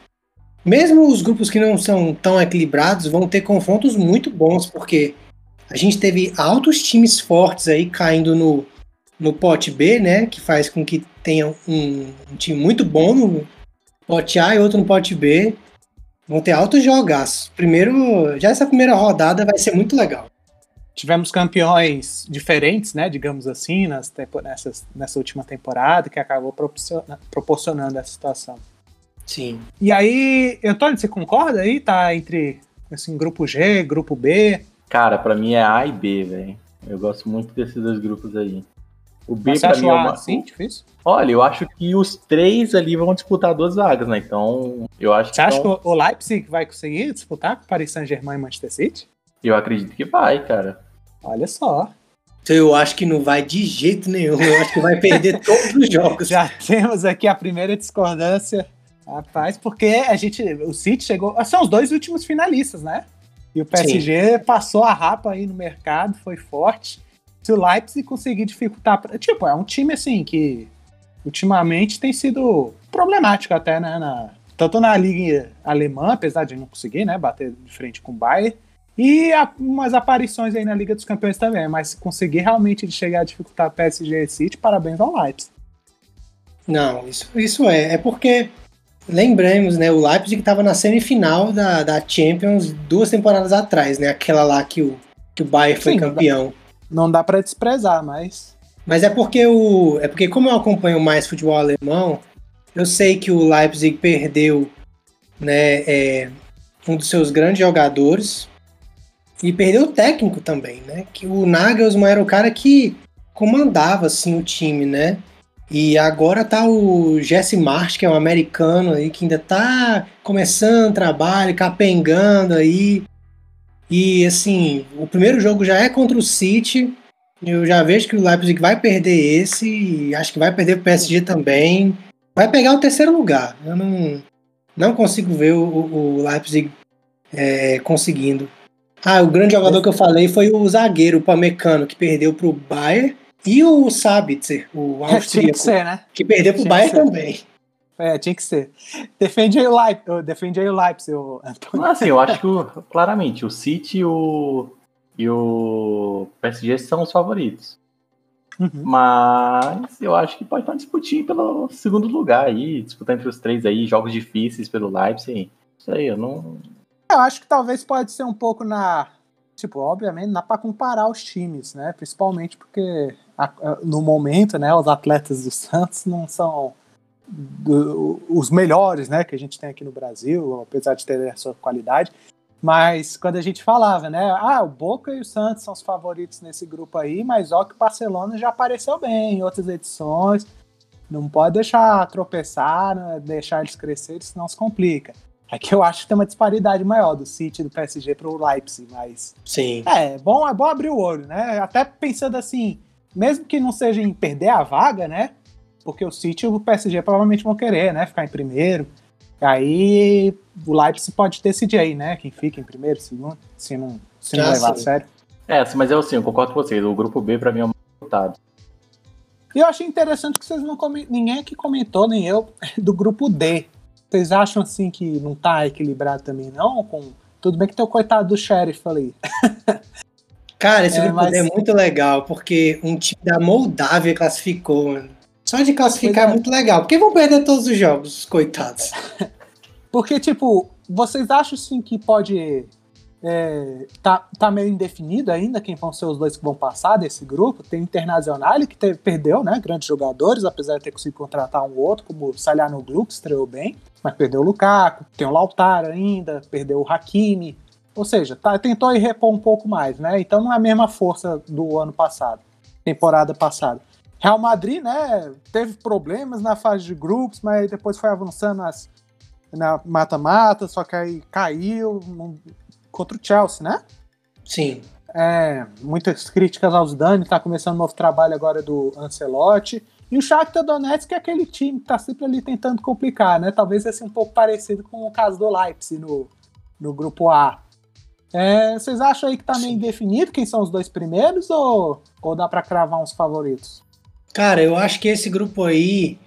mesmo os grupos que não são tão equilibrados vão ter confrontos muito bons, porque a gente teve altos times fortes aí caindo no, no pote B, né? Que faz com que tenha um, um time muito bom no pote A e outro no pote B. Vão ter altos jogaços. Primeiro, já essa primeira rodada vai ser muito legal. Tivemos campeões diferentes, né, digamos assim, nas nessas, nessa última temporada, que acabou proporcionando essa situação. Sim. E aí, Antônio, você concorda aí? Tá entre assim, grupo G, grupo B? Cara, para mim é A e B, velho. Eu gosto muito desses dois grupos aí. O B para mim é uma. Sim, difícil? Olha, eu acho que os três ali vão disputar duas vagas, né? Então, eu acho Você que. Você acha que o Leipzig vai conseguir disputar com Paris Saint-Germain e Manchester City? Eu acredito que vai, cara. Olha só. Então, eu acho que não vai de jeito nenhum. Eu acho que vai perder todos os jogos. Já temos aqui a primeira discordância. Rapaz, porque a gente. O City chegou. São os dois últimos finalistas, né? E o PSG Sim. passou a rapa aí no mercado, foi forte. Se o Leipzig conseguir dificultar. Tipo, é um time assim que ultimamente tem sido problemático até, né? Na, tanto na Liga Alemã, apesar de não conseguir, né? Bater de frente com o Bayern. E a, umas aparições aí na Liga dos Campeões também. Mas se conseguir realmente chegar a dificultar PSG e City, parabéns ao Leipzig. Não, isso, isso é. É porque Lembramos, né? O Leipzig estava na semifinal da, da Champions duas temporadas atrás, né? Aquela lá que o, que o Bayern foi Sim, campeão. Não dá, dá para desprezar, mas. Mas é porque o. É porque, como eu acompanho mais futebol alemão, eu sei que o Leipzig perdeu né, é, um dos seus grandes jogadores e perdeu o técnico também, né? Que o Nagelsmann era o cara que comandava assim o time, né? E agora tá o Jesse March, que é um americano aí, que ainda tá começando trabalho, capengando aí. E assim, o primeiro jogo já é contra o City. Eu já vejo que o Leipzig vai perder esse, e acho que vai perder o PSG também. Vai pegar o terceiro lugar. Eu não, não consigo ver o, o Leipzig é, conseguindo. Ah, o grande jogador que eu falei foi o zagueiro, o Pamecano, que perdeu pro Bayern e o Sabitzer, o austríaco, tinha que, ser, né? que perdeu pro Bayern também. É, tinha que ser. Defende aí o Leipzig, defende aí o Leipzig, o Antônio. Assim, eu acho que, o, claramente, o City e o, e o PSG são os favoritos. Uhum. Mas eu acho que pode estar disputando pelo segundo lugar aí, disputar entre os três aí, jogos difíceis pelo Leipzig. Isso aí, eu não. Eu acho que talvez pode ser um pouco na. Tipo, obviamente, dá para comparar os times, né? Principalmente porque no momento, né, os atletas do Santos não são do, os melhores, né, que a gente tem aqui no Brasil, apesar de ter a sua qualidade. Mas quando a gente falava, né, ah, o Boca e o Santos são os favoritos nesse grupo aí, mas ó que o Barcelona já apareceu bem em outras edições. Não pode deixar tropeçar, né, deixar eles crescerem, senão se complica. É que eu acho que tem uma disparidade maior do City do PSG para o Leipzig, mas sim. É, bom, é bom abrir o olho, né? Até pensando assim, mesmo que não seja em perder a vaga, né? Porque o City e o PSG provavelmente vão querer, né? Ficar em primeiro. Aí o Leipzig pode decidir aí, né? Quem fica em primeiro, segundo, se não, se não levar a sério. É, mas eu sim, eu concordo com vocês. O grupo B, pra mim, é o mais votado. E eu achei interessante que vocês não comentam, ninguém aqui comentou, nem eu, do grupo D. Vocês acham assim que não tá equilibrado também, não? Com... Tudo bem que tem o coitado do Sheriff ali. Cara, esse é, grupo mas... é muito legal, porque um time da Moldávia classificou, mano. Só de classificar é. é muito legal. Porque vão perder todos os jogos, coitados. porque, tipo, vocês acham sim que pode. É, tá, tá meio indefinido ainda quem vão ser os dois que vão passar desse grupo. Tem Internacional que teve, perdeu, né? Grandes jogadores, apesar de ter conseguido contratar um outro, como o Salhanoglu, que estreou bem, mas perdeu o Lukaku. Tem o Lautaro ainda, perdeu o Hakimi. Ou seja, tá, tentou ir repor um pouco mais, né? Então não é a mesma força do ano passado, temporada passada. Real Madrid, né, teve problemas na fase de grupos, mas depois foi avançando nas, na mata-mata, só que aí caiu contra o Chelsea, né? Sim. É, muitas críticas aos Dani, tá começando um novo trabalho agora do Ancelotti. E o Shakhtar Donetsk é aquele time que tá sempre ali tentando complicar, né? Talvez seja um pouco parecido com o caso do Leipzig no, no grupo A. É, vocês acham aí que tá meio indefinido quem são os dois primeiros ou, ou dá para cravar uns favoritos? Cara, eu acho que esse grupo aí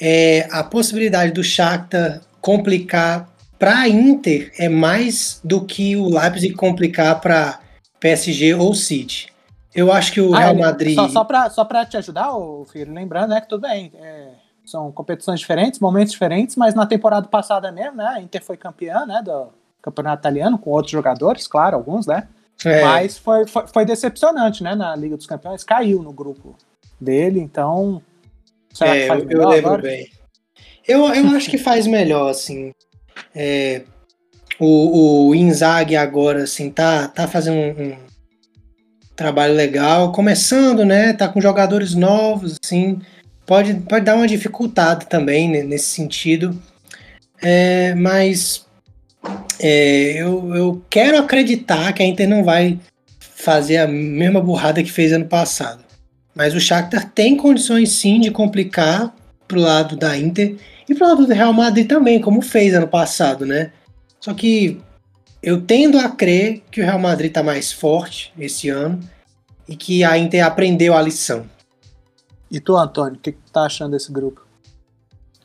é a possibilidade do Shakhtar complicar para Inter é mais do que o Leipzig complicar para PSG ou City. Eu acho que o ah, Real Madrid. Só, só para só te ajudar, filho, lembrando né, que tudo bem. É, são competições diferentes, momentos diferentes, mas na temporada passada mesmo, né? A Inter foi campeã né, do campeonato italiano, com outros jogadores, claro, alguns, né? É. Mas foi, foi, foi, decepcionante, né? Na Liga dos Campeões, caiu no grupo dele, então. Será é, que faz eu, eu lembro agora? bem. Eu, eu acho que faz melhor, assim. É, o, o Inzaghi agora, assim, tá, tá fazendo um, um, trabalho legal, começando, né? Tá com jogadores novos, assim, pode, pode dar uma dificuldade também né, nesse sentido. É, mas é, eu, eu quero acreditar que a Inter não vai fazer a mesma burrada que fez ano passado. Mas o Shakhtar tem condições sim de complicar pro lado da Inter e pro lado do Real Madrid também, como fez ano passado, né? Só que eu tendo a crer que o Real Madrid está mais forte esse ano e que a Inter aprendeu a lição. E tu, Antônio, o que, que tu tá achando desse grupo?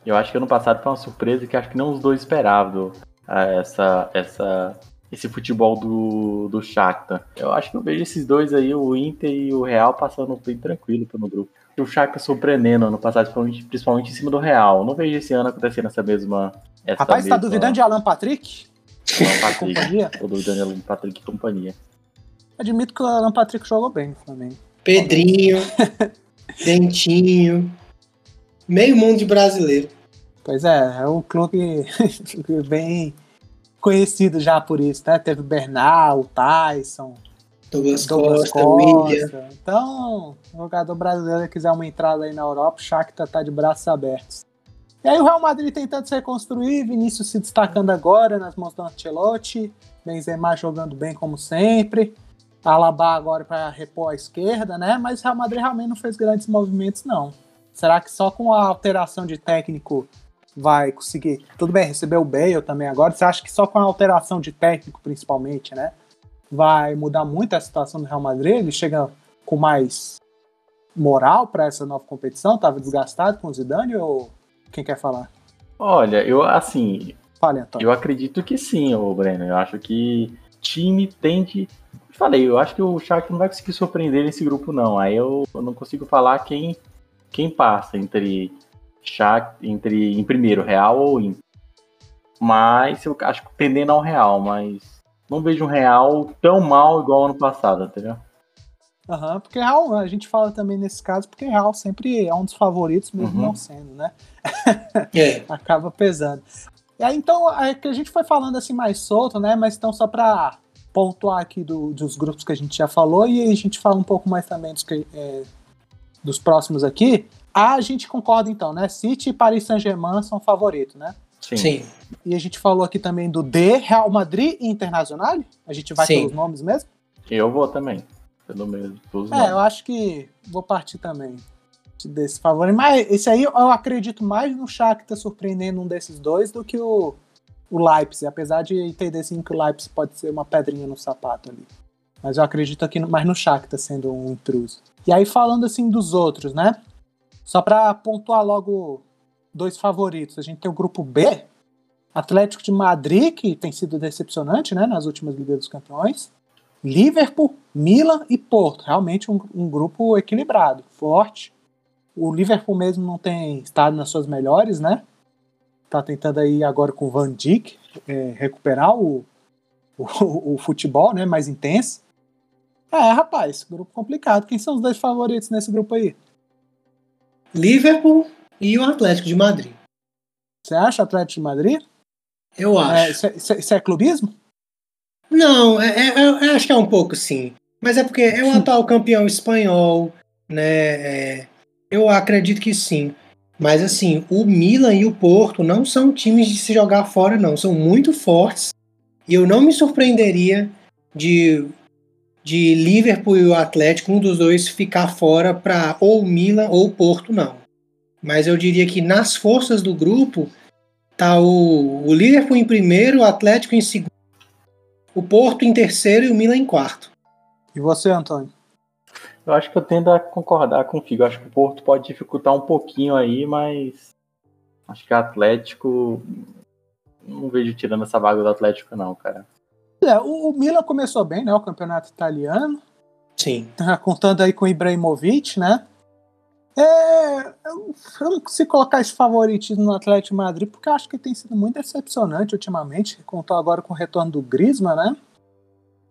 Eu acho que ano passado foi uma surpresa que acho que não os dois esperavam essa, essa, esse futebol do, do Shakhtar. Eu acho que eu vejo esses dois aí, o Inter e o Real, passando bem tranquilo pelo grupo. O Shakhtar surpreendendo ano passado, principalmente, principalmente em cima do Real. Não vejo esse ano acontecendo essa mesma essa Rapaz, tá mesma... tá duvidando de Alan Patrick? Alan Patrick. Tô duvidando de Alan Patrick e companhia. Admito que o Alan Patrick jogou bem no Flamengo. Pedrinho, Dentinho, meio mundo de brasileiro. Pois é, é um clube bem conhecido já por isso, né? Teve o Bernal, o Tyson, Douglas, Douglas Costa, Costa. Então, o jogador brasileiro quiser uma entrada aí na Europa, o Shakhtar tá de braços abertos. E aí o Real Madrid tentando se reconstruir, Vinícius se destacando agora nas mãos do Ancelotti, Benzema jogando bem como sempre, Alaba agora para repor a esquerda, né? Mas o Real Madrid realmente não fez grandes movimentos, não. Será que só com a alteração de técnico vai conseguir? Tudo bem, recebeu o Bale também agora. Você acha que só com a alteração de técnico, principalmente, né? Vai mudar muito a situação do Real Madrid? Ele chega com mais moral para essa nova competição? Estava desgastado com o Zidane ou quem quer falar? Olha, eu assim. Fale, Antônio. Eu acredito que sim, ô Breno. Eu acho que time tende. Falei, eu acho que o Shakhtar não vai conseguir surpreender nesse grupo, não. Aí eu, eu não consigo falar quem, quem passa entre Shakhtar, entre em primeiro, Real ou Inter. Mas eu acho que tendendo ao Real, mas não vejo um Real tão mal igual ano passado, entendeu? Aham, uhum, porque Real, a gente fala também nesse caso, porque Real sempre é um dos favoritos, mesmo uhum. não sendo, né? É. Acaba pesando. E aí, então, é que a gente foi falando assim mais solto, né? Mas então, só para pontuar aqui do, dos grupos que a gente já falou, e a gente fala um pouco mais também dos, que, é, dos próximos aqui. A gente concorda então, né? City e Paris Saint-Germain são favoritos, né? Sim. Sim. E a gente falou aqui também do D, Real Madrid e Internacional. A gente vai Sim. pelos nomes mesmo? Eu vou também. Pelo mesmo. Pelos é, nomes. eu acho que vou partir também desse favorito. Mas esse aí eu acredito mais no Shakhtar surpreendendo um desses dois do que o, o Leipzig, apesar de entender sim que o Leipzig pode ser uma pedrinha no sapato ali. Mas eu acredito aqui no, mais no Shakhtar sendo um intruso. E aí falando assim dos outros, né? Só para pontuar logo dois favoritos. A gente tem o grupo B, Atlético de Madrid, que tem sido decepcionante, né, nas últimas Ligas dos Campeões. Liverpool, Milan e Porto. Realmente um, um grupo equilibrado, forte. O Liverpool mesmo não tem estado nas suas melhores, né? Tá tentando aí agora com o Van Dijk é, recuperar o, o, o, futebol, né? Mais intenso. É, rapaz, grupo complicado. Quem são os dois favoritos nesse grupo aí? Liverpool e o Atlético de Madrid. Você acha Atlético de Madrid? Eu acho. É, isso, é, é clubismo? Não, é, é, é, acho que é um pouco sim. Mas é porque é o atual campeão espanhol, né? Eu acredito que sim. Mas assim, o Milan e o Porto não são times de se jogar fora, não. São muito fortes. E eu não me surpreenderia de, de Liverpool e o Atlético, um dos dois, ficar fora para ou o Milan ou o Porto, não. Mas eu diria que nas forças do grupo tá o, o Liverpool em primeiro, o Atlético em segundo, o Porto em terceiro e o Milan em quarto. E você, Antônio? Eu acho que eu tendo a concordar contigo. Eu acho que o Porto pode dificultar um pouquinho aí, mas acho que o Atlético. Não vejo tirando essa vaga do Atlético, não, cara. É, o, o Milan começou bem, né? O campeonato italiano. Sim. Tá contando aí com o Ibrahimovic, né? É, eu, eu não consigo colocar esse favoritismo no Atlético de Madrid, porque acho que tem sido muito decepcionante ultimamente. Contou agora com o retorno do Griezmann, né?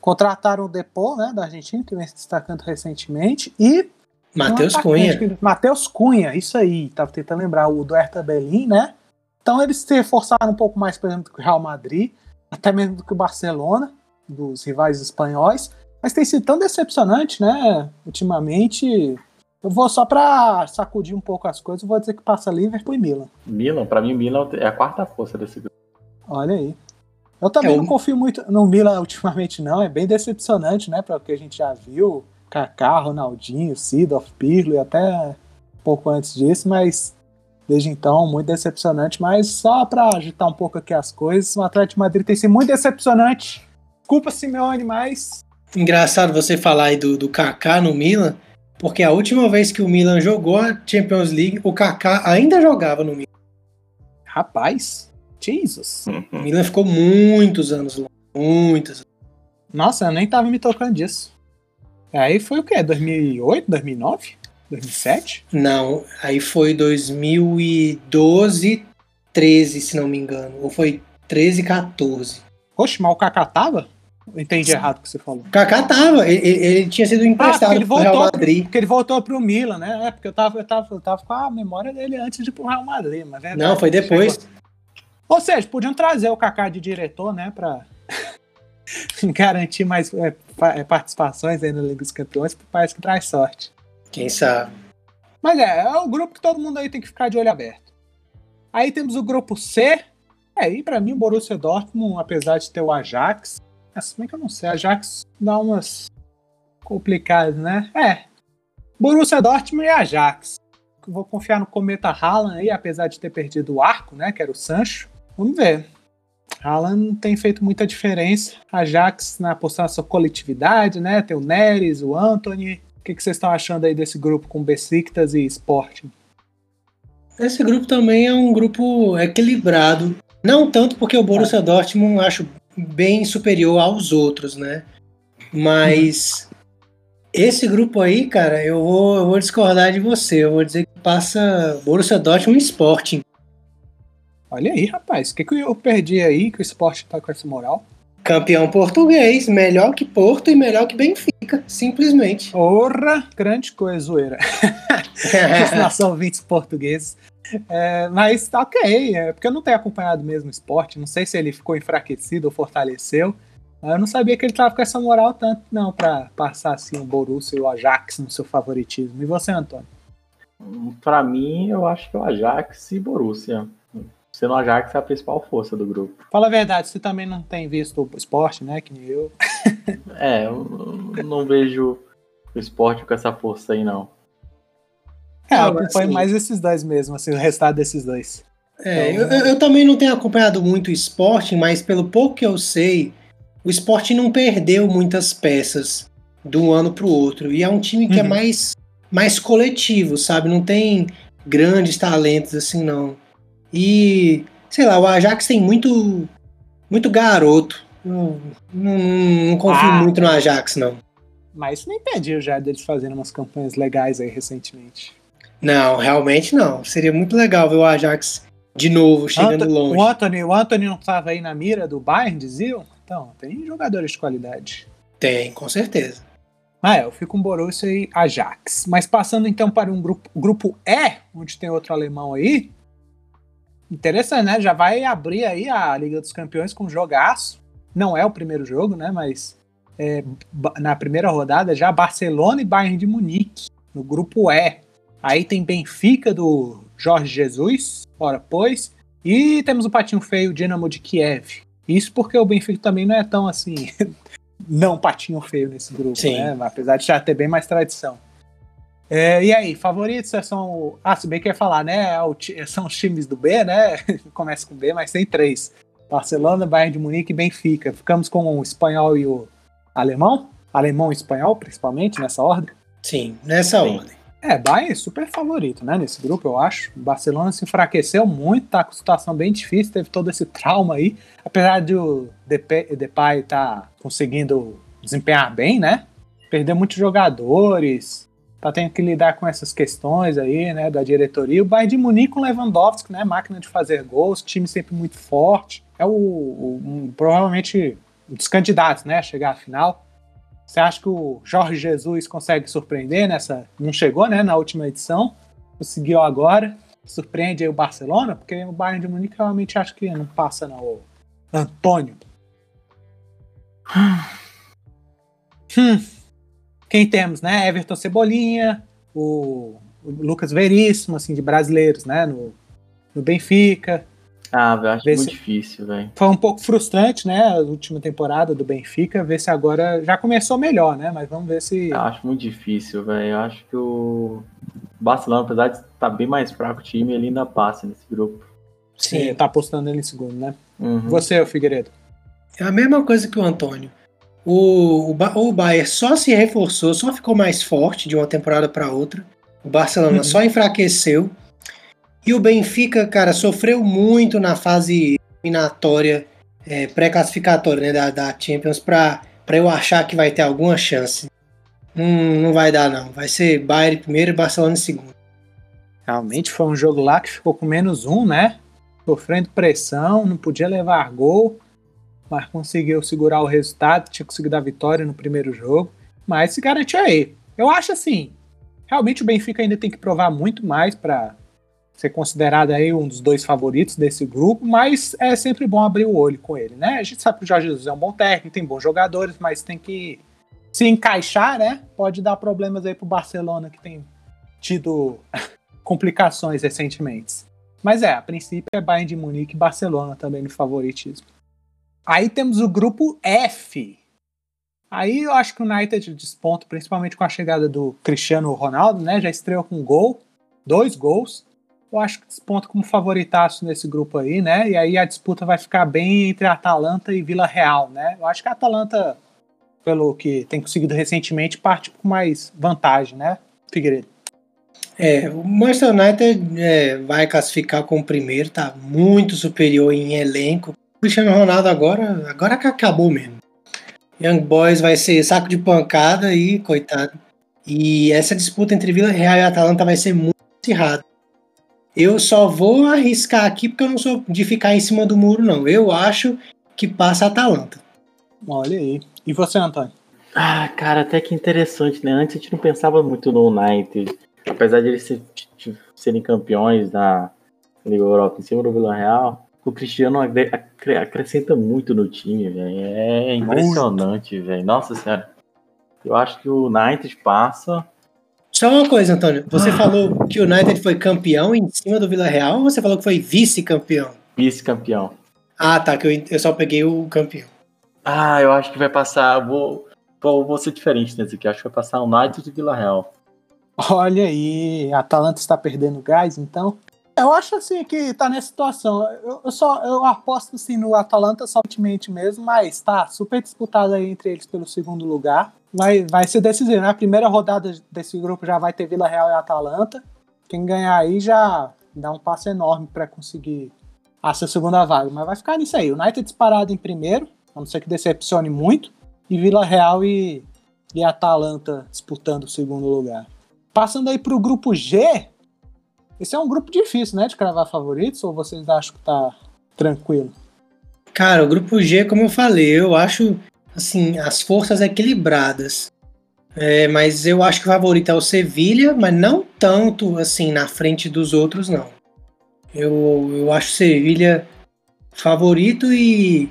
Contrataram o Depô, né, da Argentina, que vem se destacando recentemente, e Matheus Cunha. Matheus Cunha, isso aí, tava tentando lembrar o do Hertha Berlim, né? Então eles se reforçaram um pouco mais, por exemplo, que o Real Madrid, até mesmo do que o Barcelona, dos rivais espanhóis, mas tem sido tão decepcionante, né? Ultimamente, eu vou só pra sacudir um pouco as coisas, eu vou dizer que passa Liverpool e Milan. Milan, pra mim, Milan é a quarta força desse grupo. Olha aí. Eu também É, não o- confio muito no Milan ultimamente, não. É bem decepcionante, né? Para o que a gente já viu. Kaká, Ronaldinho, Sidorf, Pirlo e até pouco antes disso, mas desde então, muito decepcionante. Mas só para agitar um pouco aqui as coisas, o Atlético de Madrid tem sido muito decepcionante. Desculpa, Simeone, mas. Engraçado você falar aí do, do Kaká no Milan, porque a última vez que o Milan jogou a Champions League, o Kaká ainda jogava no Milan. Rapaz, Jesus. O Milan ficou muitos anos lá. Muitos. Nossa, eu nem tava me tocando disso. Aí foi o quê? 2008, 2009? 2007? Não, aí foi 2012, 13, se não me engano. Ou foi 13, 14. Oxe, mas o Kaká tava? Eu entendi Sim. errado o que você falou. O Kaká tava, ele, ele- tinha sido emprestado Ah, ele Real. Madrid. Porque ele voltou pro Milan, né? É, porque eu tava, eu tava, eu tava com a memória dele antes de ir pro Real Madrid, mas é. Não, foi depois. Ou seja, podiam trazer o Kaká de diretor, né? Pra garantir mais é, é, participações aí na Liga dos Campeões, porque parece que traz sorte. Quem sabe? Mas é, é o grupo que todo mundo aí tem que ficar de olho aberto. Aí temos o grupo C. É, e pra mim o Borussia Dortmund, apesar de ter o Ajax, assim bem que eu não sei, Ajax dá umas complicadas, né? É. Borussia Dortmund e Ajax. Vou confiar no Cometa Haaland aí, apesar de ter perdido o arco, né, que era o Sancho. Vamos ver. Haaland não tem feito muita diferença. Ajax na postar sua coletividade, né? Tem o Neres, o Anthony. O que, que vocês estão achando aí desse grupo com Besiktas e Sporting? Esse grupo também é um grupo equilibrado. Não tanto porque o Borussia Dortmund eu acho bem superior aos outros, né? Mas esse grupo aí, cara, eu vou, eu vou discordar de você. Eu vou dizer que passa Borussia Dortmund e Sporting. Olha aí, rapaz. O que, que eu perdi aí que o Sporting tá com essa moral? Campeão português, melhor que Porto e melhor que Benfica, simplesmente. Porra, grande coisa, zoeira. Os nossos ouvintes portugueses. É, mas tá ok, é, porque eu não tenho acompanhado mesmo o esporte, não sei se ele ficou enfraquecido ou fortaleceu. Eu não sabia que ele tava com essa moral tanto, não, pra passar assim o Borussia e o Ajax no seu favoritismo. E você, Antônio? Pra mim, eu acho que é o Ajax e Borussia. Sendo o Ajax é a principal força do grupo. Fala a verdade, você também não tem visto o esporte, né? Que nem eu. É, eu não vejo o esporte com essa força aí, não. É, eu acompanho assim- mais esses dois mesmo, assim, o restado desses dois. É, eu, eu- eu também não tenho acompanhado muito o Sporting, mas pelo pouco que eu sei, o Sporting não perdeu muitas peças de um ano para o outro. E é um time que é Uhum. mais, mais coletivo, sabe? Não tem grandes talentos assim, não. E, sei lá, o Ajax tem muito, muito garoto. Não, não, não confio Ah. muito no Ajax, não. Mas isso não impediu já deles fazendo umas campanhas legais aí recentemente. Não, realmente não. Seria muito legal ver o Ajax de novo chegando Anto- longe. O Anthony, o Anthony não estava aí na mira do Bayern, diziam? Então, tem jogadores de qualidade. Tem, com certeza. Ah, é, eu fico com Borussia e Ajax. Mas passando então para um grupo, grupo E, onde tem outro alemão aí. Interessante, né? Já vai abrir aí a Liga dos Campeões com um jogaço. Não é o primeiro jogo, né? Mas é, na primeira rodada já Barcelona e Bayern de Munique, no grupo E. Aí tem Benfica do Jorge Jesus, ora pois. E temos o patinho feio Dinamo de Kiev. Isso porque o Benfica também não é tão assim. não patinho feio nesse grupo, Sim. né? Apesar de já ter bem mais tradição. É, e aí, favoritos são. Ah, se bem que eu ia falar, né? é ti- São os times do B, né? Começa com B, mas tem três. Barcelona, Bayern de Munique e Benfica. Ficamos com o espanhol e o alemão? Alemão e espanhol, principalmente, nessa ordem? Sim, nessa Sim. ordem. É, Bayern é super favorito, né, nesse grupo, eu acho. O Barcelona se enfraqueceu muito, tá com situação bem difícil, teve todo esse trauma aí. Apesar de o Depay tá conseguindo desempenhar bem, né? Perdeu muitos jogadores, tá tendo que lidar com essas questões aí, né, da diretoria. O Bayern de Munique com Lewandowski, né, máquina de fazer gols, time sempre muito forte. É o, o um, provavelmente um dos candidatos, né, a chegar à final. Você acha que o Jorge Jesus consegue surpreender nessa? Não chegou, né, na última edição, conseguiu agora. Surpreende aí o Barcelona, porque o Bayern de Munique realmente acho que não passa, não. O Antônio. hum. Quem temos, né? Everton Cebolinha, o, o Lucas Veríssimo, assim, de brasileiros, né? No, no Benfica. Ah, eu acho muito se... difícil, velho. Foi um pouco frustrante, né? A última temporada do Benfica, ver se agora já começou melhor, né? Mas vamos ver se. Eu acho muito difícil, velho. Eu acho que o Barcelona, apesar de estar tá bem mais fraco o time, ele ainda passa nesse grupo. Sim, Sim tá apostando ele em segundo, né? Uhum. Você, o Figueiredo. É a mesma coisa que o Antônio. O, o, o Bayern só se reforçou, só ficou mais forte de uma temporada para outra. O Barcelona uhum. só enfraqueceu. E o Benfica, cara, sofreu muito na fase eliminatória, é, pré-classificatória né, da, da Champions, para eu achar que vai ter alguma chance. Não, não vai dar, não. Vai ser Bayern primeiro e Barcelona em segundo. Realmente foi um jogo lá que ficou com menos um, né? Sofrendo pressão, não podia levar gol, mas conseguiu segurar o resultado, tinha conseguido a vitória no primeiro jogo, mas se garantiu aí. Eu acho assim, realmente o Benfica ainda tem que provar muito mais para ser considerado aí um dos dois favoritos desse grupo, mas é sempre bom abrir o olho com ele, né? A gente sabe que o Jorge Jesus é um bom técnico, tem bons jogadores, mas tem que se encaixar, né? Pode dar problemas aí pro Barcelona que tem tido complicações recentemente. Mas é, a princípio é Bayern de Munique e Barcelona também no favoritismo. Aí temos o grupo F. Aí eu acho que o United desponta, principalmente com a chegada do Cristiano Ronaldo, né? Já estreou com um gol, dois gols eu acho que desponta como favoritaço nesse grupo aí, né? E aí a disputa vai ficar bem entre Atalanta e Vila Real, né? Eu acho que a Atalanta, pelo que tem conseguido recentemente, parte com mais vantagem, né, Figueiredo? É, o Manchester United é, vai classificar como primeiro, tá muito superior em elenco. Cristiano Ronaldo agora, agora que acabou mesmo. Young Boys vai ser saco de pancada e coitado. E essa disputa entre Vila Real e Atalanta vai ser muito acirrada. Eu só vou arriscar aqui porque eu não sou de ficar em cima do muro, não. Eu acho que passa a Atalanta. Olha aí. E você, Antônio? Ah, cara, até que interessante, né? Antes a gente não pensava muito no United. Apesar de eles serem campeões da Liga Europa em cima do Vila Real, o Cristiano acrescenta muito no time, velho. É impressionante, velho. Nossa senhora. Eu acho que o United passa só uma coisa, Antônio. Você ah. falou que o United foi campeão em cima do Vila Real ou você falou que foi vice-campeão? Vice-campeão. Ah, tá, que eu, eu só peguei o campeão. Ah, eu acho que vai passar. Vou, vou, vou ser diferente nesse aqui. Acho que vai passar o United e Vila Real. Olha aí, a Atalanta está perdendo gás, então. Eu acho assim que tá nessa situação. Eu, eu só eu aposto assim no Atalanta somente mesmo, mas tá super disputado aí entre eles pelo segundo lugar vai, vai ser decisivo. Na né? primeira rodada desse grupo já vai ter Vila Real e Atalanta. Quem ganhar aí já dá um passo enorme para conseguir a sua segunda vaga. Mas vai ficar nisso aí. O United disparado em primeiro, a não ser que decepcione muito. E Vila Real e, e Atalanta disputando o segundo lugar. Passando aí para o grupo G. Esse é um grupo difícil, né? De cravar favoritos, ou vocês acham que tá tranquilo? Cara, o grupo G, como eu falei, eu acho assim, as forças equilibradas. É, mas eu acho que o favorito é o Sevilha, mas não tanto assim na frente dos outros, não. Eu, eu acho Sevilha favorito e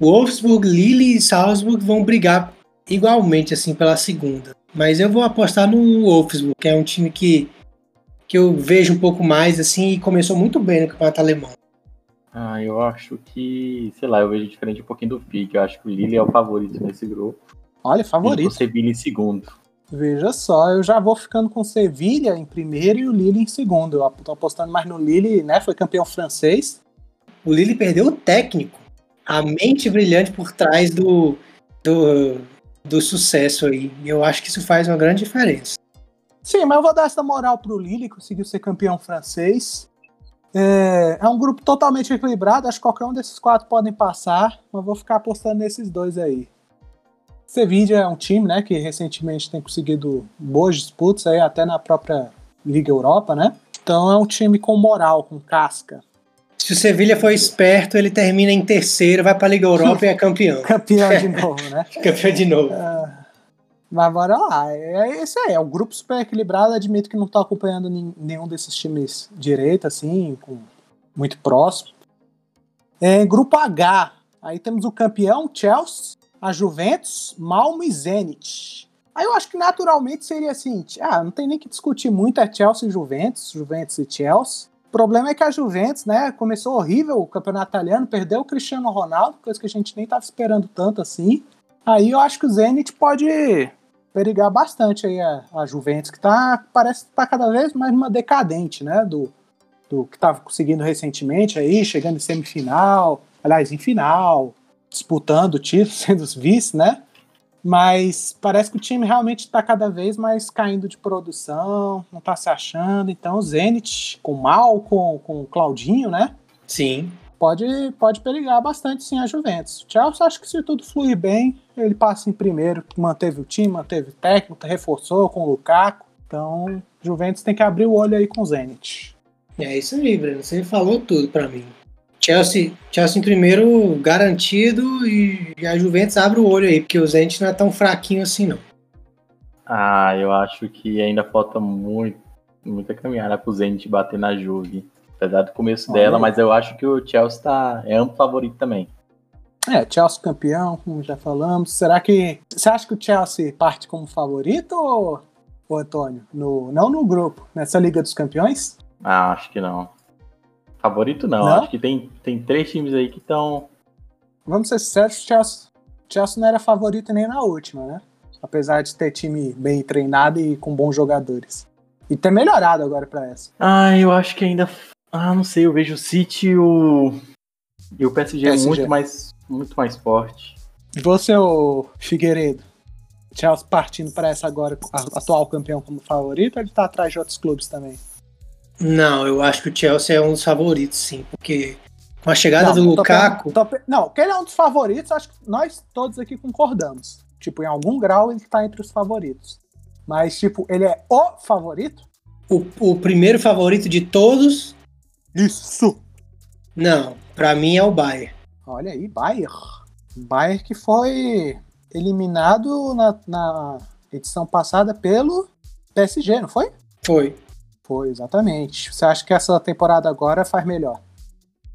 Wolfsburg, Lille e Salzburg vão brigar igualmente assim pela segunda. Mas eu vou apostar no Wolfsburg, que é um time que, que eu vejo um pouco mais assim e começou muito bem no campeonato alemão. Ah, eu acho que, sei lá, eu vejo diferente um pouquinho do Pique. Eu acho que o Lille é o favorito nesse grupo. Olha, favorito. E o Sevilha em segundo. Veja só, eu já vou ficando com o Sevilha em primeiro e o Lille em segundo. Eu tô apostando mais no Lille, né? Foi campeão francês. o Lille perdeu o técnico, a mente brilhante por trás do, do, do sucesso aí. E eu acho que isso faz uma grande diferença. Sim, mas eu vou dar essa moral pro Lille, que conseguiu ser campeão francês. É, é, um grupo totalmente equilibrado, acho que qualquer um desses quatro podem passar, mas vou ficar apostando nesses dois aí. Sevilla é um time, né, que recentemente tem conseguido boas disputas aí, até na própria Liga Europa, né? Então é um time com moral, com casca. Se o Sevilha for esperto, ele termina em terceiro, vai para a Liga Europa e é campeão. campeão de novo, né? campeão de novo. Uh, mas bora lá. É esse aí, é um grupo super equilibrado. Admito que não estou acompanhando nenhum desses times direito, assim, com, muito próximo. É, grupo H, aí temos o campeão, Chelsea, a Juventus, Malmo e Zenit. Aí eu acho que naturalmente seria assim, ah, não tem nem que discutir muito, é Chelsea e Juventus, Juventus e Chelsea. O problema é que a Juventus, né, começou horrível o campeonato italiano, perdeu o Cristiano Ronaldo, coisa que a gente nem estava esperando tanto assim. Aí eu acho que o Zenit pode perigar bastante aí a, a Juventus, que tá, parece que tá cada vez mais uma decadente, né, do, do que estava conseguindo recentemente aí, chegando em semifinal, aliás, em final, disputando o título, sendo os vice, né? Mas parece que o time realmente está cada vez mais caindo de produção, não está se achando. Então o Zenit, com Mal, com, com Claudinho, né? Sim. Pode, pode perigar bastante sim a Juventus. O Chelsea acho que se tudo fluir bem, ele passa em primeiro, manteve o time, manteve o técnico, reforçou com o Lukaku. Então, Juventus tem que abrir o olho aí com o Zenit. É isso aí, Breno. Você falou tudo para mim. Chelsea, Chelsea em primeiro garantido e a Juventus abre o olho aí, porque o Zenit não é tão fraquinho assim não. Ah, eu acho que ainda falta muito, muita caminhada pro Zenit bater na Juve. Apesar do começo Olha. dela, mas eu acho que o Chelsea tá, é amplo favorito também. É, Chelsea campeão, como já falamos. Será que. Você acha que o Chelsea parte como favorito ou, ou Antônio? No, não no grupo, nessa Liga dos Campeões? Ah, acho que não. Favorito não. não? Acho que tem, tem três times aí que estão. Vamos ser sinceros, Chelsea, Chelsea não era favorito nem na última, né? Apesar de ter time bem treinado e com bons jogadores. E ter melhorado agora para essa. Ah, eu acho que ainda. Ah, não sei, eu vejo o City e o. E o PSG, PSG. muito mais muito mais forte. E você, o Figueiredo? Chelsea partindo para essa agora, atual campeão como favorito, ou ele tá atrás de outros clubes também? Não, eu acho que o Chelsea é um dos favoritos, sim, porque com a chegada não, do Lukaku. Tô, tô, não, que ele é um dos favoritos, acho que nós todos aqui concordamos. Tipo, em algum grau ele tá entre os favoritos. Mas, tipo, ele é o favorito? O, o primeiro favorito de todos? Isso! Não, para mim é o Bayern. Olha aí, Bayern. Bayern que foi eliminado na, na edição passada pelo PSG, não foi? Foi. Foi, exatamente. Você acha que essa temporada agora faz melhor?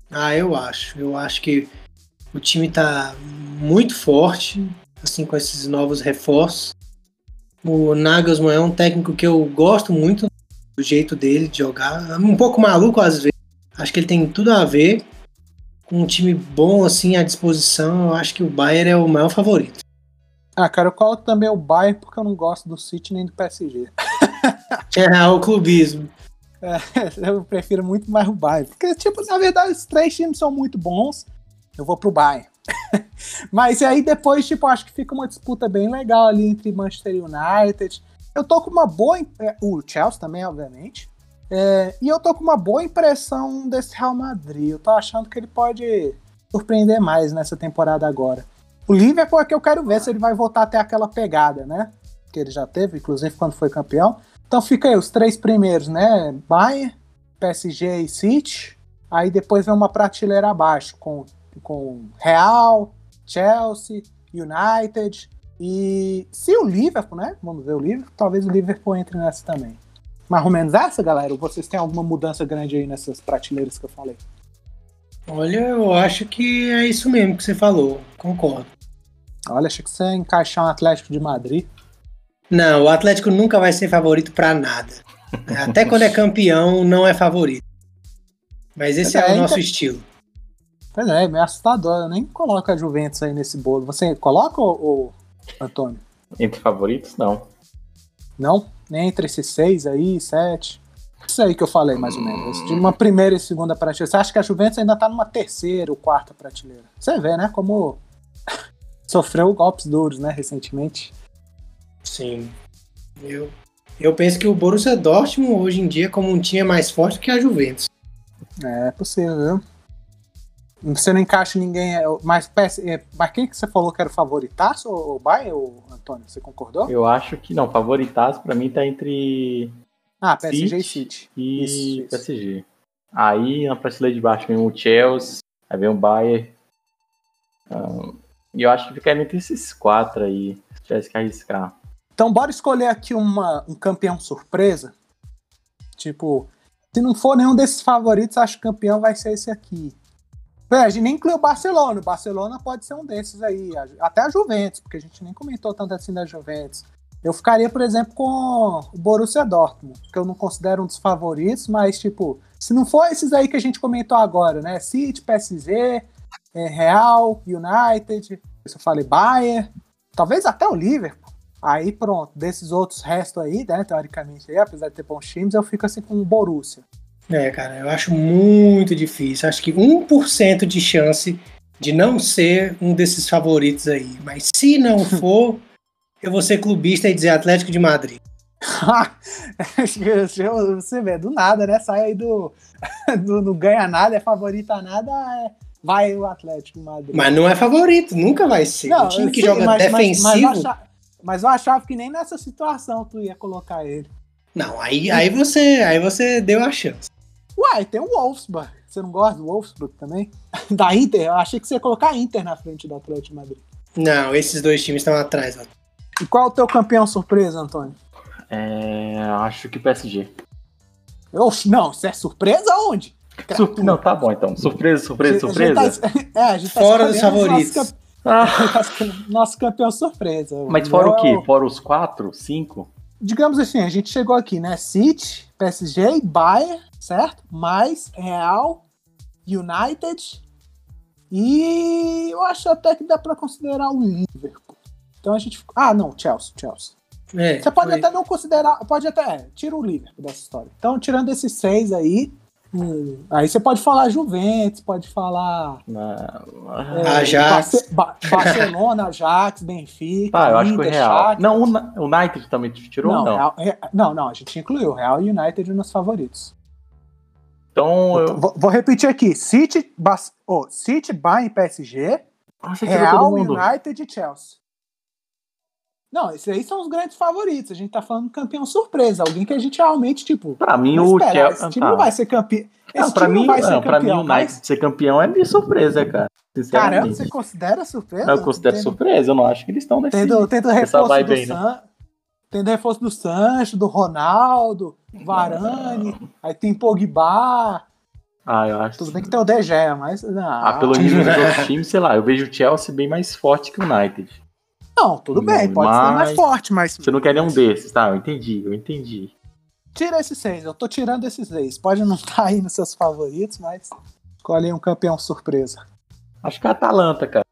Ah, eu acho. Eu acho que o time tá muito forte, assim, com esses novos reforços. O Nagelsmann é um técnico que eu gosto muito do jeito dele de jogar. Um pouco maluco às vezes. Acho que ele tem tudo a ver. Com um time bom assim à disposição, eu acho que o Bayern é o maior favorito. Ah, cara, eu coloco também o Bayern porque eu não gosto do City nem do PSG. É, o clubismo. É, eu prefiro muito mais o Bayern. Porque, tipo, na verdade, os três times são muito bons. Eu vou pro Bayern. Mas aí depois, tipo, acho que fica uma disputa bem legal ali entre Manchester United. Eu tô com uma boa. É, o Chelsea também, obviamente. É, e eu tô com uma boa impressão desse Real Madrid. Eu tô achando que ele pode surpreender mais nessa temporada agora. O Liverpool é que eu quero ver se ele vai voltar até aquela pegada, né? Que ele já teve, inclusive quando foi campeão. Então fica aí os três primeiros, né? Bayern, PSG e City. Aí depois vem uma prateleira abaixo com, com Real, Chelsea, United e se o Liverpool, né? Vamos ver o Liverpool, talvez o Liverpool entre nessa também. Mais ou menos essa, galera? Ou vocês têm alguma mudança grande aí nessas prateleiras que eu falei? Olha, eu acho que é isso mesmo que você falou. Concordo. Olha, achei que você ia encaixar um Atlético de Madrid. Não, o Atlético nunca vai ser favorito para nada. Até quando é campeão, não é favorito. Mas esse é, é, o nosso estilo. Pois é, meio assustador. Eu nem coloco a Juventus aí nesse bolo. Você coloca, o Antônio? Entre favoritos, não. Não? Nem entre esses seis aí, sete? Isso aí que eu falei, mais ou menos. De uma primeira e segunda prateleira. Você acha que a Juventus ainda tá numa terceira ou quarta prateleira? Você vê, né? Como sofreu golpes duros, né, recentemente. Sim. Eu, eu penso que o Borussia Dortmund hoje em dia como um time é mais forte que a Juventus. É possível, viu? Você não encaixa ninguém. é, Mas, é, mas quem que você falou que era o favoritaço, o Bayern ou Antônio? Você concordou? Eu acho que não, favoritaço pra mim tá entre Ah, PSG e City City. e Isso, isso. PSG. Aí na prateleira de baixo vem o Chelsea, aí vem o Bayern. E eu acho que fica entre esses quatro aí, se tivesse que arriscar. Então, bora escolher aqui uma, um campeão surpresa. Tipo, se não for nenhum desses favoritos, acho que o campeão vai ser esse aqui. Bem, a gente nem incluiu o Barcelona. O Barcelona pode ser um desses aí. Até a Juventus, porque a gente nem comentou tanto assim da Juventus. Eu ficaria, por exemplo, com o Borussia Dortmund, que eu não considero um dos favoritos, mas, tipo, se não for esses aí que a gente comentou agora, né? City, PSG, é, Real, United, eu falei Bayern, talvez até o Liverpool. Aí pronto, desses outros restos aí, né, teoricamente, aí, apesar de ter bons times, eu fico assim com o Borussia. É, cara, eu acho muito difícil. Acho que 1% de chance de não ser um desses favoritos aí. Mas se não for, eu vou ser clubista e dizer Atlético de Madrid. Você vê, do nada, né? Sai aí do, do não ganha nada, é favorito a nada, é- vai o Atlético Madrid. Mas não é favorito, nunca vai ser. um time que sei, joga mas- mas- defensivo. Mas, eu achava, mas eu achava que nem nessa situação tu ia colocar ele. Não, aí, aí, você, aí você deu a chance. Uai, tem o Wolfsburg. Você não gosta do Wolfsburg também? Da Inter? Eu achei que você ia colocar a Inter na frente do Atlético de Madrid. Não, esses dois times estão atrás. Ó. E qual é o teu campeão surpresa, Antônio? É, acho que PSG. Oxe, não, isso é surpresa onde? Sur- Não, tá bom então. Surpresa, surpresa, A gente- a gente surpresa. tá- é, a gente tá Fora dos favoritos. Nosso, campe- Ah, nosso campeão surpresa. mas fora o meu- quê? Fora os quatro? Cinco? Digamos assim, a gente chegou aqui, né? City, PSG Bayern, certo? Mais Real, United e eu acho até que dá pra considerar o Liverpool. Então a gente. Ah, não, Chelsea, Chelsea. É, Você pode foi- até não considerar, pode até, é, tira o Liverpool dessa história. Então, tirando esses seis aí, aí você pode falar Juventus, pode falar é, Ajax. Barce- Ba- Barcelona, Ajax, Benfica. Tá, eu acho que o Real. Shakhtar. Não, o o United também te tirou não, ou não? Real- Re- não, não, a gente incluiu Real e United nos favoritos. Então eu. Vou, vou repetir aqui: City, Bas- oh, City, Bayern, PSG, tirou Real. United e Chelsea. Não, esses aí são os grandes favoritos. A gente tá falando campeão surpresa, alguém que a gente realmente, tipo, Pra mim, não o Chelsea. esse time tá. não vai ser campeão. Não, pra mim, não vai ser não, pra mim, o campeão, mas... ser campeão é de surpresa, cara. Caramba, você considera surpresa? eu considero surpresa, eu não acho que eles estão nesse. Tendo, tendo reforço do aí, né? San... Tendo reforço do Sancho, do Ronaldo, Varane, aí tem Pogba. Ah, eu acho. Tudo bem que tem o De Gea, mas. Não, Ah, pelo nível dos outros times, sei lá, eu vejo o Chelsea bem mais forte que o United. Não, tudo bem, pode ser mais Mas- forte, mas. Você não quer nenhum desses, tá? Eu entendi, eu entendi. Tira esses seis, eu tô tirando esses seis. Pode não estar aí nos seus favoritos, mas. Escolhe aí um campeão surpresa. Acho que é a Atalanta, cara.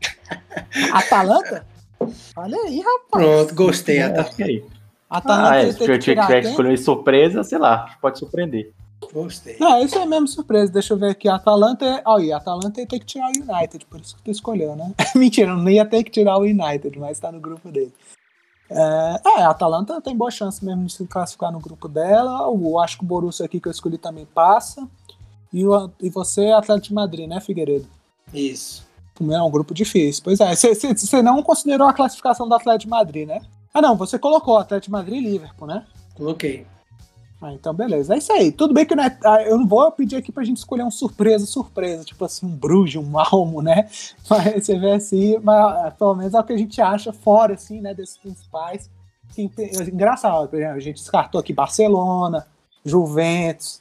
Atalanta? Olha aí, rapaz. Pronto, gostei. É, Atalanta. acho que é aí. Atalanta Ah, é, se que eu tiver tirar que quem? escolher surpresa, sei lá, acho que pode surpreender. Gostei. Não, isso é mesmo surpresa. Deixa eu ver aqui. Atalanta é. Olha, Atalanta ia ter que tirar o United, por isso que tu escolheu, né? Mentira, não ia ter que tirar o United, mas tá no grupo dele. É, é, a Atalanta tem boa chance mesmo de se classificar no grupo dela. Eu acho que o Borussia aqui que eu escolhi também passa. E, o, e você é Atlético de Madrid, né, Figueiredo? Isso. É um grupo difícil. Pois é, você não considerou a classificação do Atlético de Madrid, né? Ah, não, você colocou Atlético de Madrid e Liverpool, né? Coloquei. Ah, então beleza. É isso aí. Tudo bem que né, ah, eu não vou pedir aqui pra gente escolher um surpresa, surpresa, tipo assim, um Bruges, um Malmo, né? Mas você vê assim, mas ah, pelo menos é o que a gente acha fora, assim, né, desses principais. Assim, tem- engraçado, por exemplo, a gente descartou aqui Barcelona, Juventus.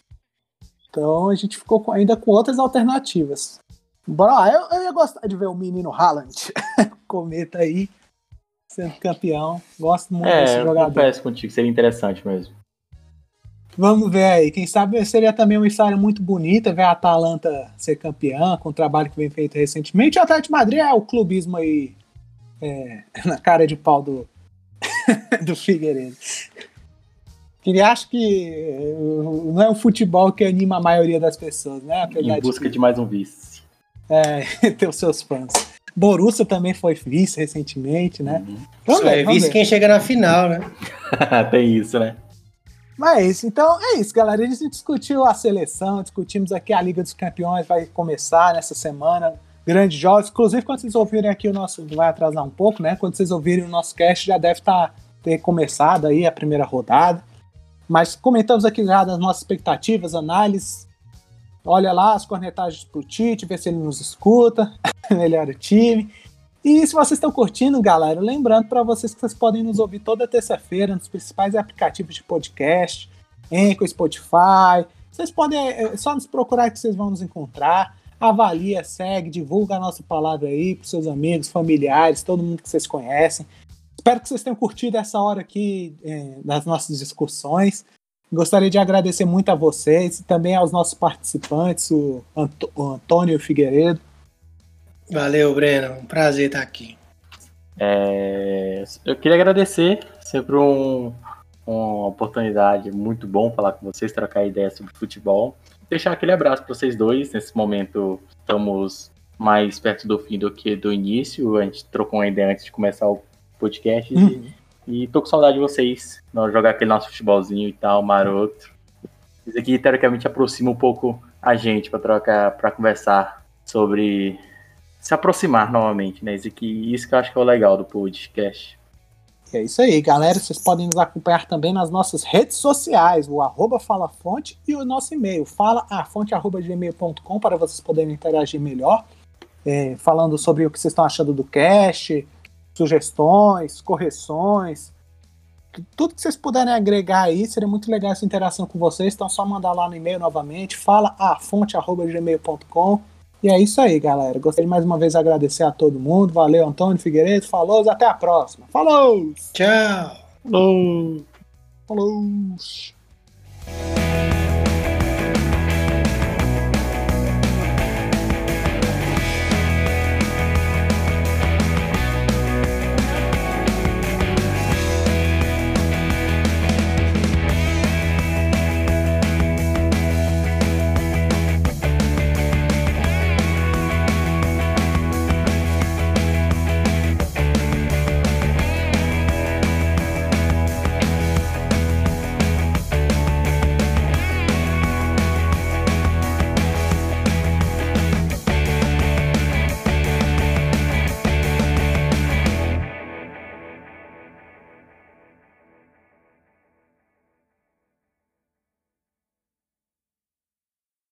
Então a gente ficou com- ainda com outras alternativas. Bora lá, eu, eu ia gostar de ver o menino Haaland, cometa aí, sendo campeão. Gosto muito desse É, eu jogador. confesso contigo, seria interessante mesmo. Vamos ver aí. Quem sabe seria também uma história muito bonita ver a Atalanta ser campeã com o trabalho que vem feito recentemente. O Atlético de Madrid é o clubismo aí é, na cara de pau do, do Figueiredo. que acho que eh, não é o futebol que anima a maioria das pessoas, né? Apesar em busca de, de mais um vice. É, ter os seus fãs. Borussia também foi vice recentemente, né? Uhum. Vamos Só ver, é vice ver. quem chega na final, né? Tem isso, né? Mas é então é isso, galera. A gente discutiu a seleção, discutimos aqui a Liga dos Campeões, vai começar nessa semana. Grandes jogos. Inclusive, quando vocês ouvirem aqui o nosso. Vai atrasar um pouco, né? Quando vocês ouvirem o nosso cast, já deve tá, ter começado aí a primeira rodada. Mas comentamos aqui já das nossas expectativas, análises. Olha lá as cornetagens pro Tite, vê se ele nos escuta, melhora o time. E se vocês estão curtindo, galera, lembrando para vocês que vocês podem nos ouvir toda terça-feira nos principais aplicativos de podcast, Anchor, Spotify. Vocês podem é, é só nos procurar que vocês vão nos encontrar. Avalia, segue, divulga a nossa palavra aí para seus amigos, familiares, todo mundo que vocês conhecem. Espero que vocês tenham curtido essa hora aqui é, das nossas discussões. Gostaria de agradecer muito a vocês e também aos nossos participantes, o, o Antônio Figueiredo. Valeu, Breno. Um prazer estar aqui. É, eu queria agradecer, sempre um, uma oportunidade muito bom falar com vocês, trocar ideias sobre futebol. Deixar aquele abraço para vocês dois. Nesse momento estamos mais perto do fim do que do início. A gente trocou uma ideia antes de começar o podcast. Uhum. E, e tô com saudade de vocês. Nós jogar aquele nosso futebolzinho e tal, maroto. Isso aqui, teoricamente, aproxima um pouco a gente para trocar, para conversar sobre se aproximar novamente, né? Isso, aqui, isso que eu acho que é o legal do podcast. É isso aí, galera. Vocês podem nos acompanhar também nas nossas redes sociais, o arroba falafonte e o nosso e-mail, falaafonte.gmail.com para vocês poderem interagir melhor, é, falando sobre o que vocês estão achando do cast, sugestões, correções, tudo que vocês puderem agregar aí, seria muito legal essa interação com vocês. Então, só mandar lá no e-mail novamente, fala a fonte@gmail.com. E é isso aí, galera. Gostaria mais uma vez de agradecer a todo mundo. Valeu, Antônio Figueiredo. Falou, até a próxima. Falou! Tchau! Falou! Falou!